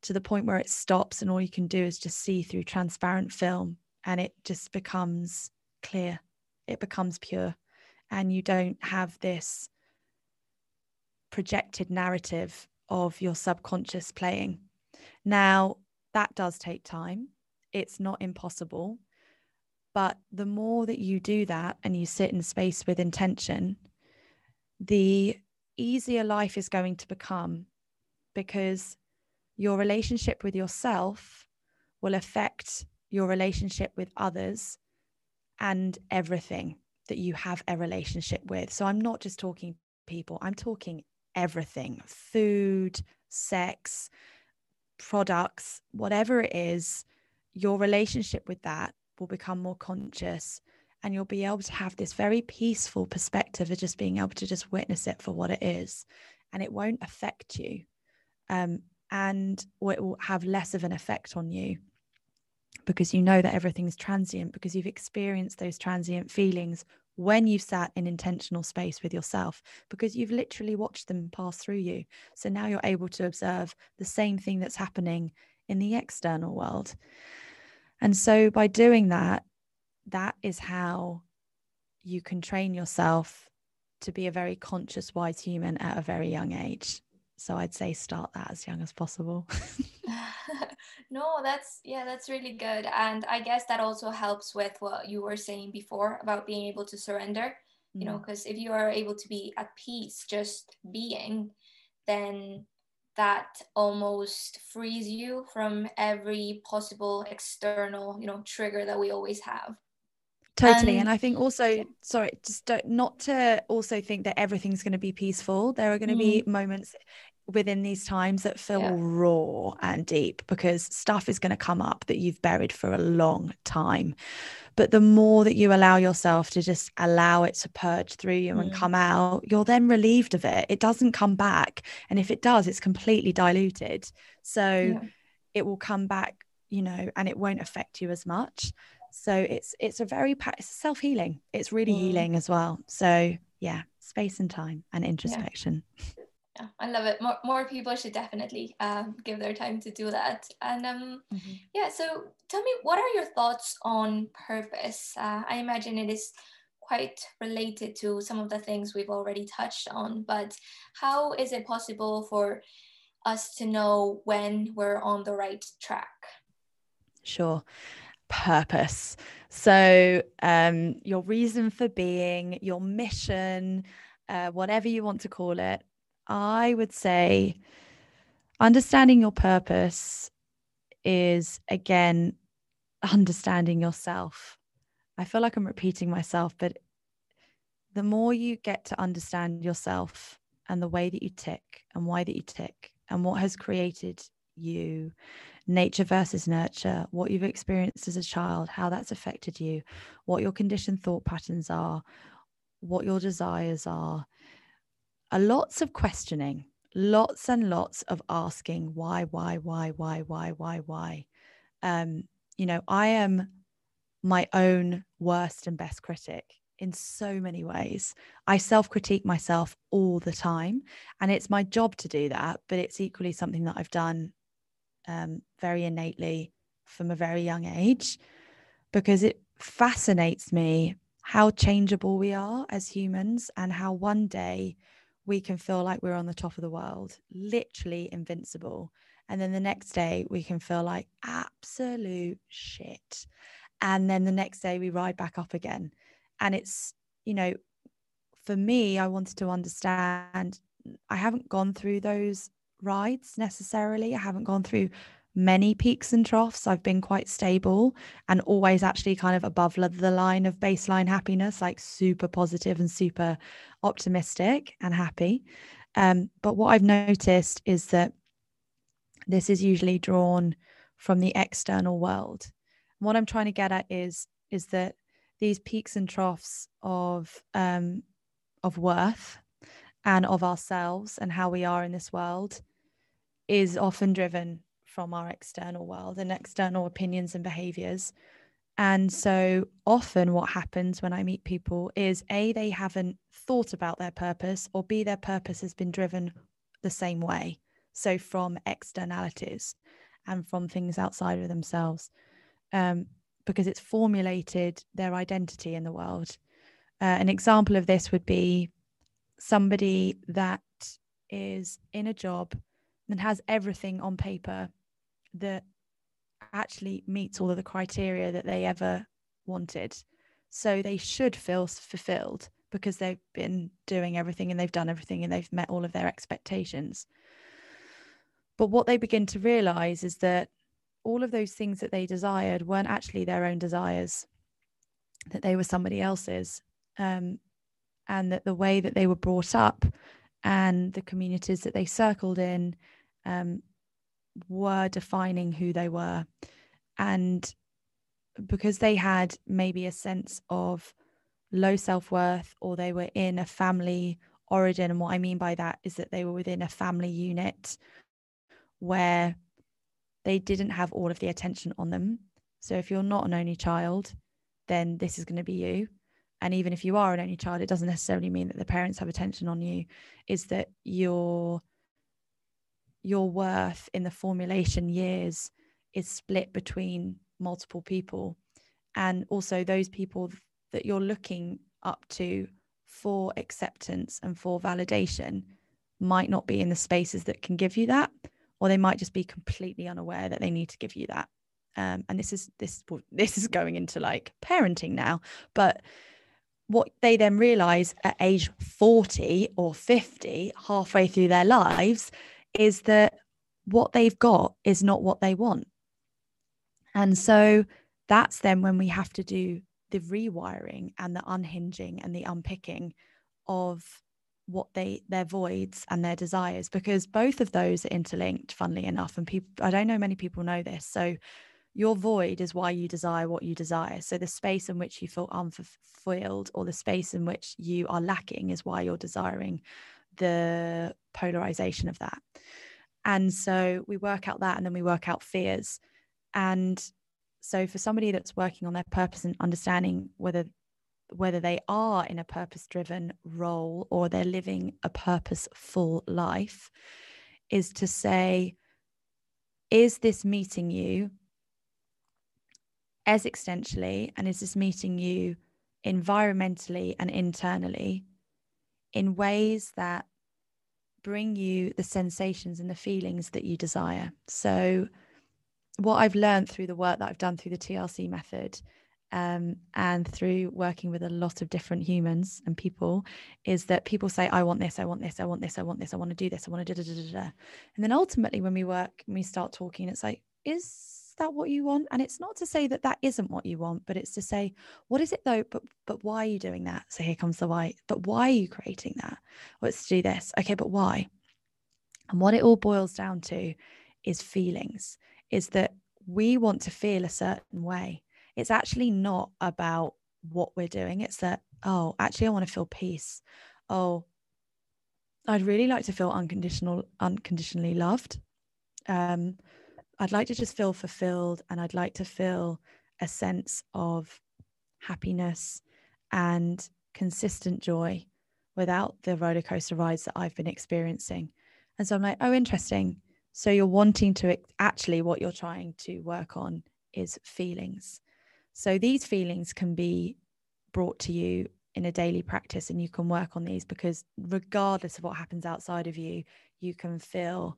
to the point where it stops and all you can do is just see through transparent film and it just becomes clear it becomes pure and you don't have this projected narrative of your subconscious playing. Now, that does take time, it's not impossible. But the more that you do that and you sit in space with intention, the easier life is going to become because your relationship with yourself will affect your relationship with others and everything that you have a relationship with. So I'm not just talking people, I'm talking everything food, sex, products, whatever it is, your relationship with that will become more conscious and you'll be able to have this very peaceful perspective of just being able to just witness it for what it is and it won't affect you um, and or it will have less of an effect on you because you know that everything's transient because you've experienced those transient feelings when you've sat in intentional space with yourself because you've literally watched them pass through you. So now you're able to observe the same thing that's happening in the external world. And so by doing that, that is how you can train yourself to be a very conscious, wise human at a very young age. So I'd say start that as young as possible. no, that's yeah, that's really good. And I guess that also helps with what you were saying before about being able to surrender. Mm. You know, because mm. if you are able to be at peace just being, then that almost frees you from every possible external, you know, trigger that we always have. Totally and, and, i think also sorry just don't, not to also think that everything's going to be peaceful. There are going to mm. be moments within these times that feel yeah. raw and deep because stuff is going to come up that you've buried for a long time but the more that you allow yourself to just allow it to purge through you mm. and come out you're then relieved of it it doesn't come back and if it does it's completely diluted so yeah. it will come back you know and it won't affect you as much so it's it's a very it's self-healing it's really mm. healing as well so yeah space and time and introspection yeah. yeah i love it. More, more people should definitely um, give their time to do that. And um mm-hmm. yeah so tell me what are your thoughts on purpose? Uh, i imagine it is quite related to some of the things we've already touched on but how is it possible for us to know when we're on the right track? Sure. Purpose. So, um, your reason for being, your mission, uh, whatever you want to call it, I would say understanding your purpose is again understanding yourself. I feel like I'm repeating myself, but the more you get to understand yourself and the way that you tick and why that you tick and what has created you nature versus nurture, what you've experienced as a child, how that's affected you, what your conditioned thought patterns are, what your desires are. A lots of questioning, lots and lots of asking why, why, why, why, why, why, why. Um, you know, I am my own worst and best critic in so many ways. I self critique myself all the time, and it's my job to do that, but it's equally something that I've done um, very innately from a very young age because it fascinates me how changeable we are as humans and how one day we can feel like we're on the top of the world, literally invincible. And then the next day we can feel like absolute shit. And then the next day we ride back up again. And it's, you know, for me, I wanted to understand I haven't gone through those rides necessarily. I haven't gone through many peaks and troughs. I've been quite stable and always actually kind of above the line of baseline happiness, like super positive and super optimistic and happy. Um, but what I've noticed is that this is usually drawn from the external world. What I'm trying to get at is is that these peaks and troughs of um, of worth and of ourselves and how we are in this world is often driven from our external world and external opinions and behaviors. And so often, what happens when I meet people is A, they haven't thought about their purpose, or B, their purpose has been driven the same way. So from externalities and from things outside of themselves, um, because it's formulated their identity in the world. Uh, an example of this would be somebody that is in a job and has everything on paper that actually meets all of the criteria that they ever wanted. So they should feel fulfilled because they've been doing everything and they've done everything and they've met all of their expectations. But what they begin to realize is that all of those things that they desired weren't actually their own desires, that they were somebody else's. Um, and that the way that they were brought up and the communities that they circled in um, were defining who they were. And because they had maybe a sense of low self worth or they were in a family origin. And what I mean by that is that they were within a family unit where they didn't have all of the attention on them. So if you're not an only child, then this is going to be you. And even if you are an only child, it doesn't necessarily mean that the parents have attention on you, is that you're your worth in the formulation years is split between multiple people. And also those people that you're looking up to for acceptance and for validation might not be in the spaces that can give you that or they might just be completely unaware that they need to give you that. Um, and this is this this is going into like parenting now but what they then realize at age 40 or 50 halfway through their lives is that what they've got is not what they want. And so that's then when we have to do the rewiring and the unhinging and the unpicking of what they their voids and their desires because both of those are interlinked funnily enough and people I don't know many people know this so your void is why you desire what you desire so the space in which you feel unfulfilled or the space in which you are lacking is why you're desiring the polarization of that. And so we work out that and then we work out fears. And so for somebody that's working on their purpose and understanding whether whether they are in a purpose driven role or they're living a purposeful life is to say is this meeting you as existentially and is this meeting you environmentally and internally in ways that bring you the sensations and the feelings that you desire. So, what I've learned through the work that I've done through the TLC method um, and through working with a lot of different humans and people is that people say, I want this, I want this, I want this, I want this, I want to do this, I want to da da da da. And then ultimately, when we work and we start talking, it's like, is that what you want? And it's not to say that that isn't what you want but it's to say what is it though but but why are you doing that? So here comes the why but why are you creating that? Well to do this. Okay but why? And what it all boils down to is feelings is that we want to feel a certain way. It's actually not about what we're doing. It's that oh actually i want to feel peace. Oh i'd really like to feel unconditional unconditionally loved. Um I'd like to just feel fulfilled and I'd like to feel a sense of happiness and consistent joy without the roller coaster rides that I've been experiencing. And so I'm like, oh, interesting. So you're wanting to actually, what you're trying to work on is feelings. So these feelings can be brought to you in a daily practice and you can work on these because regardless of what happens outside of you, you can feel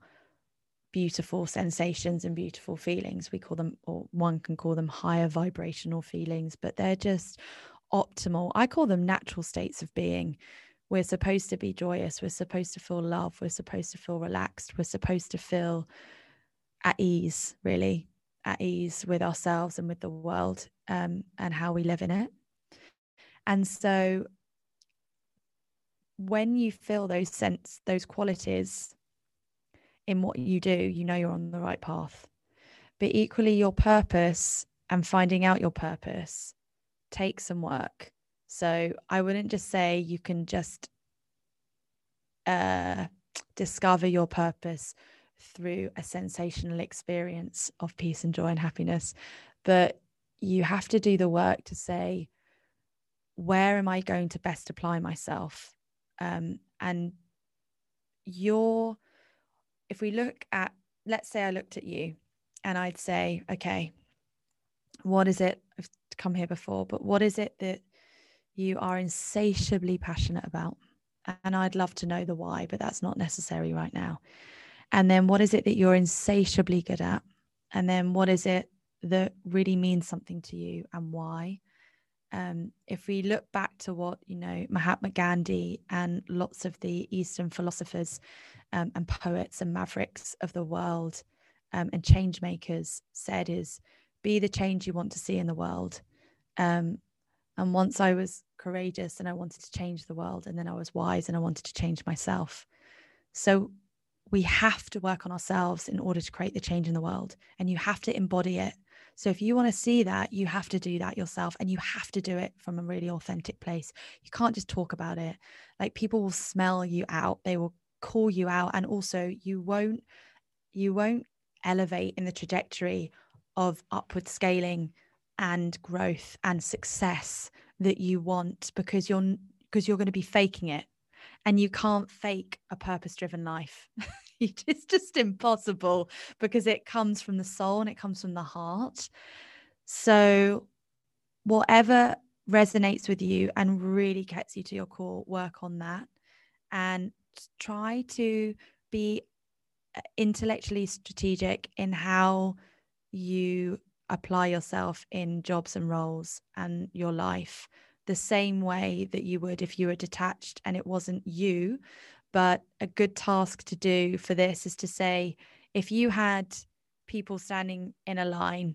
beautiful sensations and beautiful feelings. We call them, or one can call them higher vibrational feelings, but they're just optimal. I call them natural states of being. We're supposed to be joyous. We're supposed to feel love. We're supposed to feel relaxed. We're supposed to feel at ease, really, at ease with ourselves and with the world um, and how we live in it. And so when you feel those sense, those qualities in what you do, you know you're on the right path. But equally, your purpose and finding out your purpose takes some work. So I wouldn't just say you can just uh, discover your purpose through a sensational experience of peace and joy and happiness, but you have to do the work to say, where am I going to best apply myself? Um, and your if we look at, let's say I looked at you and I'd say, okay, what is it? I've come here before, but what is it that you are insatiably passionate about? And I'd love to know the why, but that's not necessary right now. And then what is it that you're insatiably good at? And then what is it that really means something to you and why? Um, if we look back to what you know Mahatma Gandhi and lots of the Eastern philosophers um, and poets and mavericks of the world um, and change makers said is be the change you want to see in the world. Um, and once I was courageous and I wanted to change the world, and then I was wise and I wanted to change myself. So we have to work on ourselves in order to create the change in the world, and you have to embody it. So if you want to see that, you have to do that yourself and you have to do it from a really authentic place. You can't just talk about it. Like people will smell you out. They will call you out and also you won't you won't elevate in the trajectory of upward scaling and growth and success that you want because you're because you're going to be faking it and you can't fake a purpose driven life it's just impossible because it comes from the soul and it comes from the heart. So whatever resonates with you and really gets you to your core work on that and try to be uh, intellectually strategic in how you apply yourself in jobs and roles and your life the same way that you would if you were detached and it wasn't you. But a good task to do for this is to say if you had people standing in a line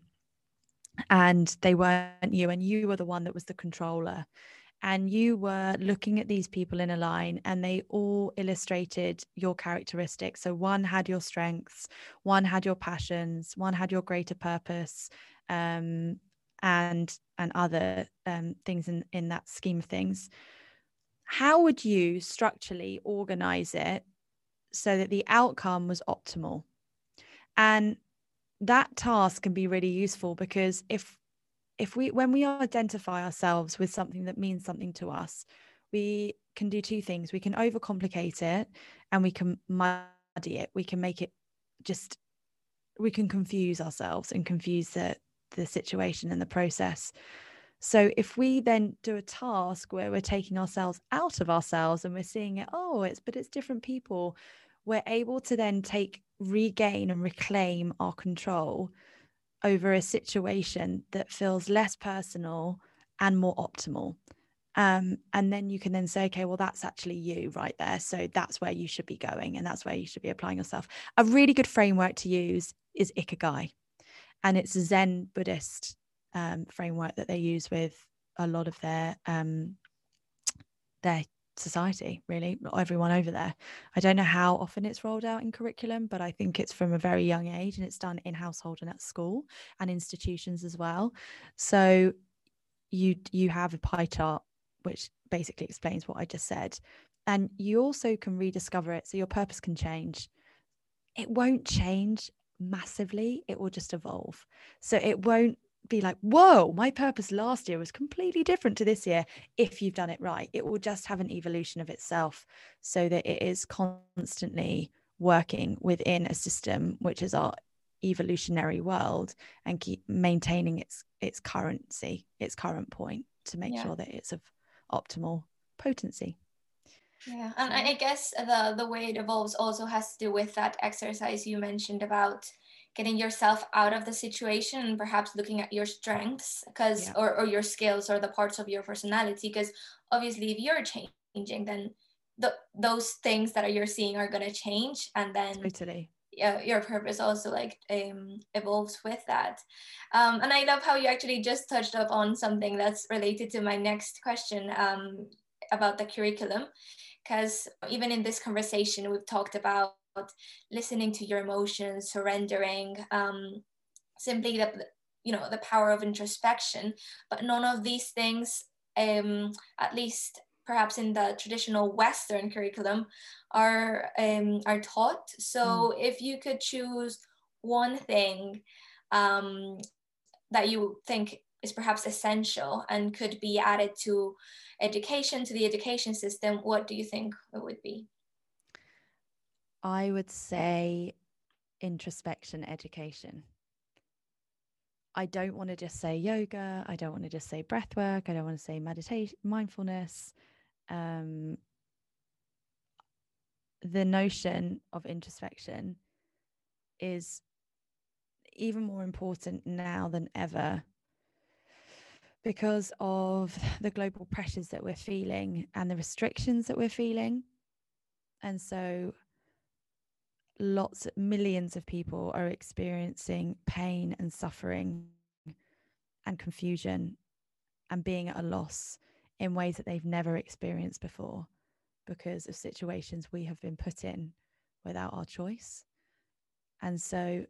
and they weren't you and you were the one that was the controller and you were looking at these people in a line and they all illustrated your characteristics. So one had your strengths one had your passions one had your greater purpose um, and and other um, things in in that scheme of things how would you structurally organize it so that the outcome was optimal? And that task can be really useful because if if we when we identify ourselves with something that means something to us we can do two things. We can overcomplicate it and we can muddy it. We can make it just we can confuse ourselves and confuse the the situation and the process so if we then do a task where we're taking ourselves out of ourselves and we're seeing it oh it's but it's different people we're able to then take regain and reclaim our control over a situation that feels less personal and more optimal. Um, and then you can then say, okay, well, that's actually you right there. So that's where you should be going and that's where you should be applying yourself. A really good framework to use is Ikigai. And it's a Zen Buddhist um, framework that they use with a lot of their um, their society really everyone over there. I don't know how often it's rolled out in curriculum but i think it's from a very young age and it's done in household and at school and institutions as well. So you you have a pie chart which basically explains what i just said. And you also can rediscover it so your purpose can change. It won't change massively it will just evolve so it won't be like, whoa, my purpose last year was completely different to this year. If you've done it right, it will just have an evolution of itself so that it is constantly working within a system, which is our evolutionary world and keep maintaining its its currency its current point to make yeah. sure that it's of optimal potency yeah and i guess the the way it evolves also has to do with that exercise you mentioned about getting yourself out of the situation and perhaps looking at your strengths because yeah. or, or your skills or the parts of your personality because obviously if you're changing then the, those things that you're seeing are going to change and then totally yeah, your purpose also like um, evolves with that. Um, and I love how you actually just touched up on something that's related to my next question um, about the curriculum. Because even in this conversation, we've talked about listening to your emotions, surrendering, um, simply the you know the power of introspection. But none of these things, um, at least perhaps in the traditional Western curriculum, are um, are taught. So mm. if you could choose one thing um, that you think is perhaps essential and could be added to education to the education system, what do you think it would be? I would say introspection education. I don't want to just say yoga. I don't want to just say breath work. I don't want to say meditation, mindfulness. Um, the notion of introspection is even more important now than ever because of the global pressures that we're feeling and the restrictions that we're feeling. And so lots, millions of people are experiencing pain and suffering and confusion and being at a loss in ways that they've never experienced before because of situations we have been put in without our choice. And so,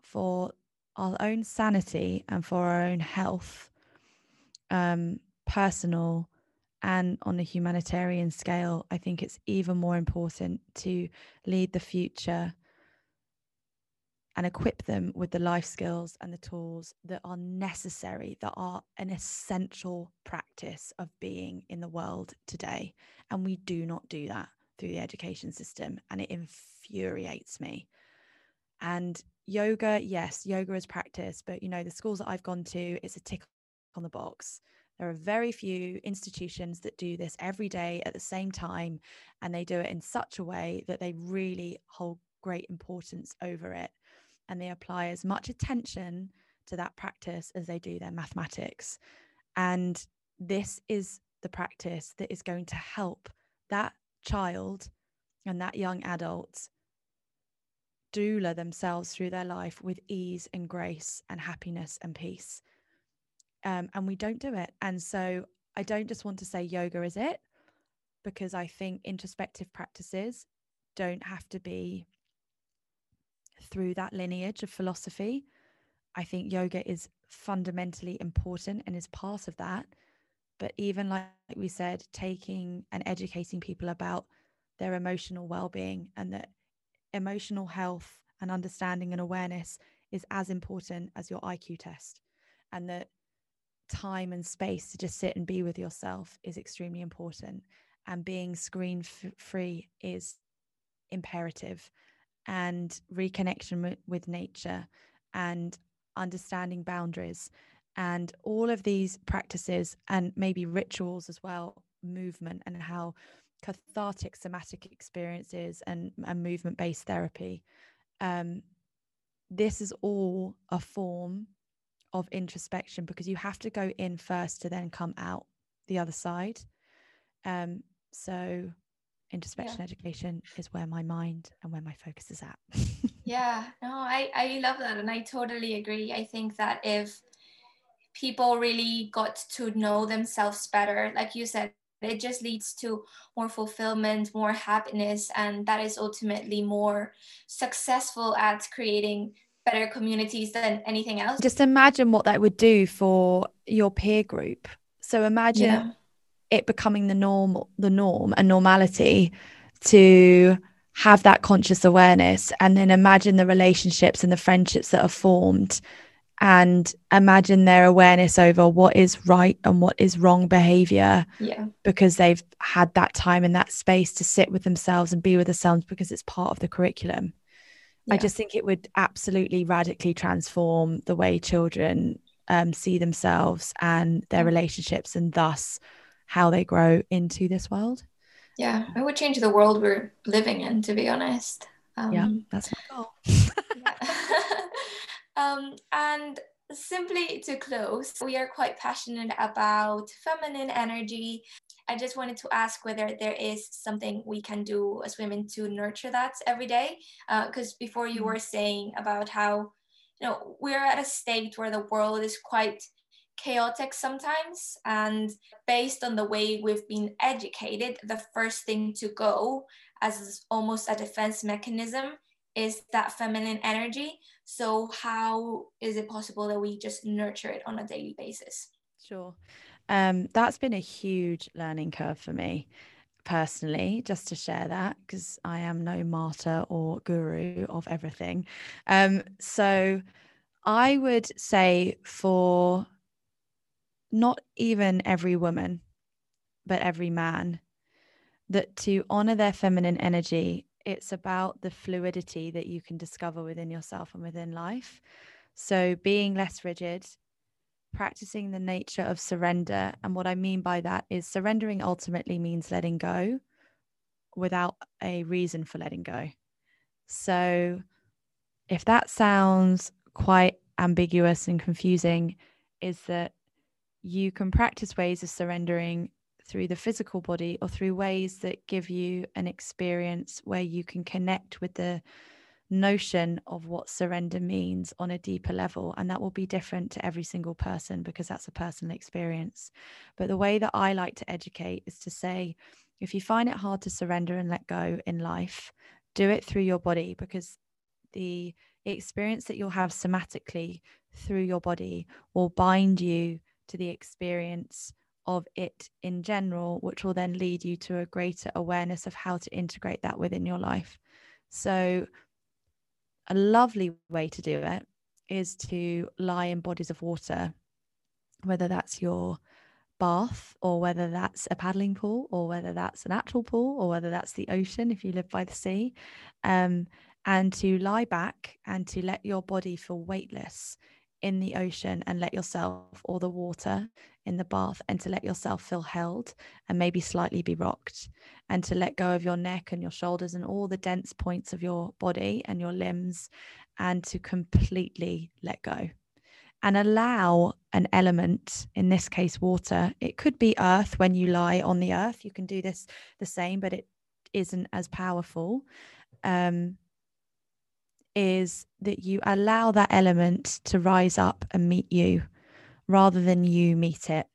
for our own sanity and for our own health, um, personal and on a humanitarian scale, I think it's even more important to lead the future and equip them with the life skills and the tools that are necessary, that are an essential practice of being in the world today. And we do not do that through the education system. And it infuriates me. And yoga, yes, yoga is practice, but you know, the schools that I've gone to, it's a tick on the box. There are very few institutions that do this every day at the same time, and they do it in such a way that they really hold great importance over it and they apply as much attention to that practice as they do their mathematics. And this is the practice that is going to help that child and that young adult doula themselves through their life with ease and grace and happiness and peace. Um, and we don't do it. And so I don't just want to say yoga is it, because I think introspective practices don't have to be through that lineage of philosophy. I think yoga is fundamentally important and is part of that. But even like we said, taking and educating people about their emotional well being and that emotional health and understanding and awareness is as important as your IQ test. And that time and space to just sit and be with yourself is extremely important. And being screen f- free is imperative and reconnection with nature and understanding boundaries and all of these practices and maybe rituals as well movement and how cathartic somatic experiences and, and movement based therapy um, this is all a form of introspection because you have to go in first to then come out the other side. Um, so introspection yeah. education is where my mind and where my focus is at. Yeah no i i love that and i totally agree. I think that if people really got to know themselves better like you said it just leads to more fulfillment more happiness and that is ultimately more successful at creating better communities than anything else. Just imagine what that would do for your peer group. So imagine yeah. it becoming the norm the norm and normality to have that conscious awareness and then imagine the relationships and the friendships that are formed and imagine their awareness over what is right and what is wrong behavior yeah. because they've had that time in that space to sit with themselves and be with themselves because it's part of the curriculum yeah. I just think it would absolutely radically transform the way children um, see themselves and their relationships and thus how they grow into this world. Yeah, it would change the world we're living in, to be honest. Um, yeah, that's my goal. um, and simply to close, we are quite passionate about feminine energy. I just wanted to ask whether there is something we can do as women to nurture that every day. Because uh, before you were saying about how, you know, we're at a state where the world is quite chaotic sometimes. And based on the way we've been educated, the first thing to go as almost a defense mechanism is that feminine energy. So, how is it possible that we just nurture it on a daily basis? Sure. Um, that's been a huge learning curve for me personally, just to share that, because I am no martyr or guru of everything. Um, so, I would say for not even every woman, but every man, that to honor their feminine energy, it's about the fluidity that you can discover within yourself and within life. So, being less rigid, practicing the nature of surrender. And what I mean by that is surrendering ultimately means letting go without a reason for letting go. So, if that sounds quite ambiguous and confusing, is that you can practice ways of surrendering through the physical body or through ways that give you an experience where you can connect with the notion of what surrender means on a deeper level. And that will be different to every single person because that's a personal experience. But the way that I like to educate is to say, if you find it hard to surrender and let go in life, do it through your body because the experience that you'll have somatically through your body will bind you to the experience of it in general, which will then lead you to a greater awareness of how to integrate that within your life. So, a lovely way to do it is to lie in bodies of water, whether that's your bath or whether that's a paddling pool or whether that's an actual pool or whether that's the ocean if you live by the sea um, and to lie back and to let your body feel weightless in the ocean and let yourself or the water in the bath and to let yourself feel held and maybe slightly be rocked and to let go of your neck and your shoulders and all the dense points of your body and your limbs and to completely let go. And allow an element in this case water it could be earth when you lie on the earth you can do this the same but it isn't as powerful um, is that you allow that element to rise up and meet you rather than you meet it,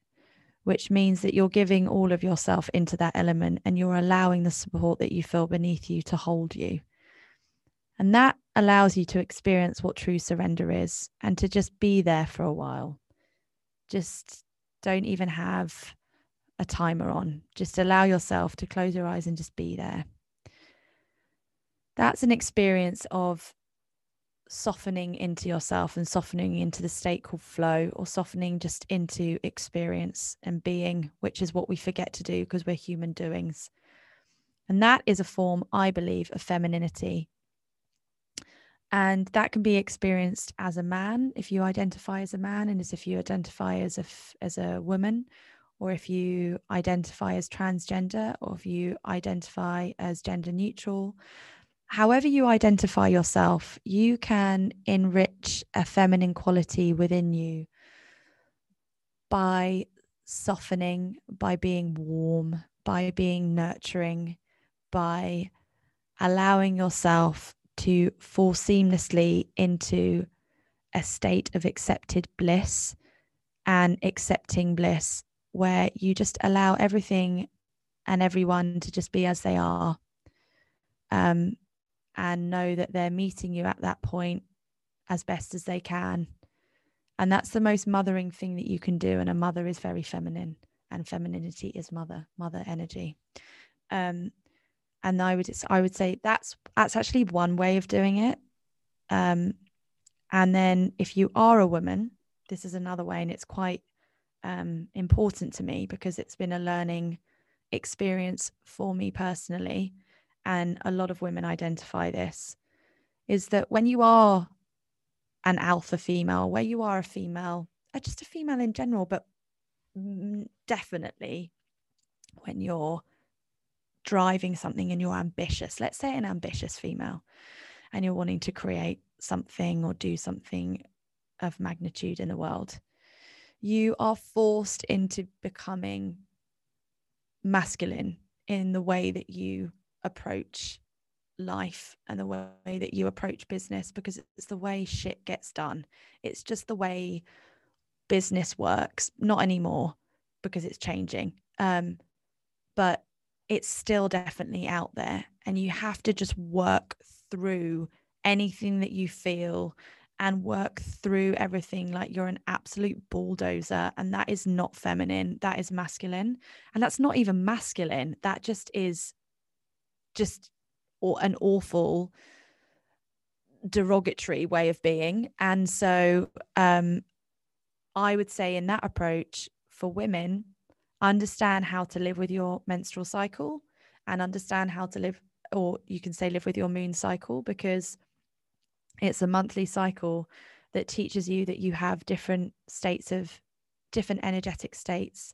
which means that you're giving all of yourself into that element and you're allowing the support that you feel beneath you to hold you. And that allows you to experience what true surrender is and to just be there for a while. Just don't even have a timer on. Just allow yourself to close your eyes and just be there. That's an experience of softening into yourself and softening into the state called flow or softening just into experience and being, which is what we forget to do because we're human doings. And that is a form, I believe, of femininity. And that can be experienced as a man if you identify as a man, and as if you identify as a as a woman, or if you identify as transgender, or if you identify as gender neutral, however you identify yourself, you can enrich a feminine quality within you by softening, by being warm, by being nurturing, by allowing yourself to fall seamlessly into a state of accepted bliss and accepting bliss where you just allow everything and everyone to just be as they are. Um, and know that they're meeting you at that point as best as they can. And that's the most mothering thing that you can do. And a mother is very feminine, and femininity is mother, mother energy. Um, and I would I would say that's that's actually one way of doing it. Um, and then if you are a woman, this is another way, and it's quite um, important to me because it's been a learning experience for me personally and a lot of women identify this is that when you are an alpha female, where you are a female, uh, just a female in general, but definitely when you're driving something and you're ambitious, let's say an ambitious female, and you're wanting to create something or do something of magnitude in the world, you are forced into becoming masculine in the way that you approach life and the way that you approach business because it's the way shit gets done. It's just the way business works. Not anymore because it's changing. Um, but it's still definitely out there. And you have to just work through anything that you feel and work through everything like you're an absolute bulldozer. And that is not feminine, that is masculine. And that's not even masculine, that just is just an awful derogatory way of being. And so um, I would say in that approach for women, understand how to live with your menstrual cycle and understand how to live, or you can say live with your moon cycle because it's a monthly cycle that teaches you that you have different states of different energetic states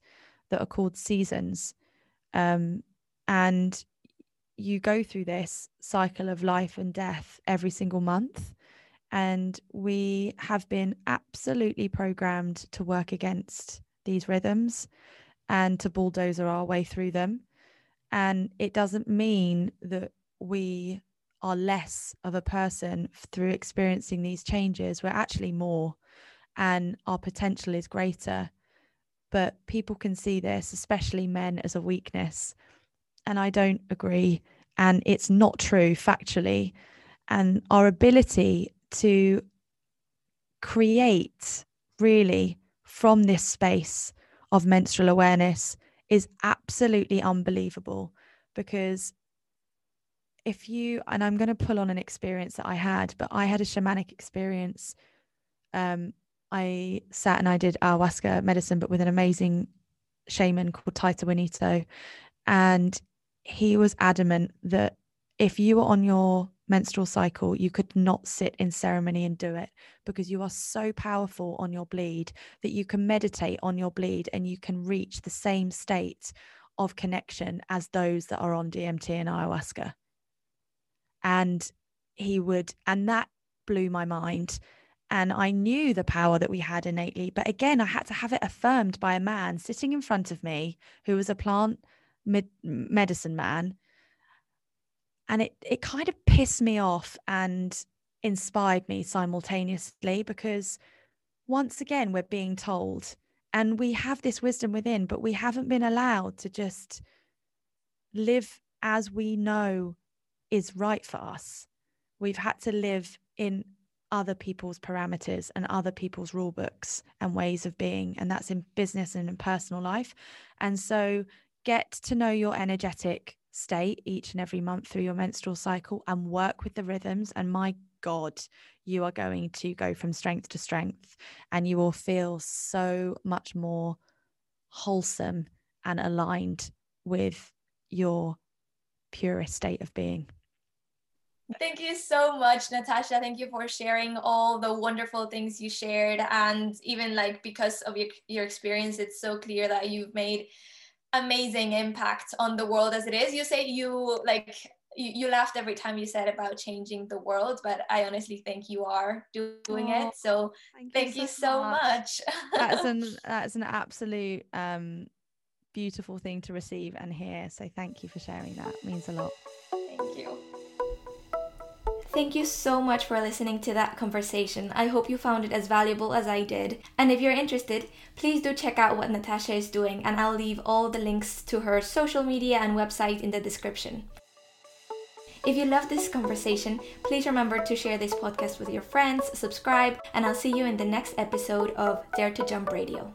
that are called seasons. Um, and you go through this cycle of life and death every single month. And we have been absolutely programmed to work against these rhythms and to bulldozer our way through them. And it doesn't mean that we are less of a person through experiencing these changes. We're actually more, and our potential is greater. But people can see this, especially men, as a weakness. And I don't agree. And it's not true factually. And our ability to create really from this space of menstrual awareness is absolutely unbelievable because if you and I'm going to pull on an experience that I had, but I had a shamanic experience. Um, I sat and I did ayahuasca medicine, but with an amazing shaman called Taita Juanito, and he was adamant that if you were on your menstrual cycle, you could not sit in ceremony and do it because you are so powerful on your bleed that you can meditate on your bleed and you can reach the same state of connection as those that are on DMT and ayahuasca. And he would, and that blew my mind. And I knew the power that we had innately. But again, I had to have it affirmed by a man sitting in front of me who was a plant med- medicine man. And it it kind of pissed me off and inspired me simultaneously because once again we're being told and we have this wisdom within but we haven't been allowed to just live as we know is right for us. We've had to live in other people's parameters and other people's rule books and ways of being and that's in business and in personal life. And so get to know your energetic state each and every month through your menstrual cycle and work with the rhythms. And my God, you are going to go from strength to strength and you will feel so much more wholesome and aligned with your purest state of being. Thank you so much, Natasha. Thank you for sharing all the wonderful things you shared. And even like because of your, your experience, it's so clear that you've made amazing impact on the world as it is. You say you like you, you laughed every time you said about changing the world, but I honestly think you are doing oh, it. So thank, thank you, so, you so much. that's an that's an absolute um beautiful thing to receive and hear. So thank you for sharing that. It means a lot. Thank you. Thank you so much for listening to that conversation. I hope you found it as valuable as I did. And if you're interested, please do check out what Natasha is doing, and I'll leave all the links to her social media and website in the description. If you love this conversation, please remember to share this podcast with your friends, subscribe, and I'll see you in the next episode of Dare to Jump Radio.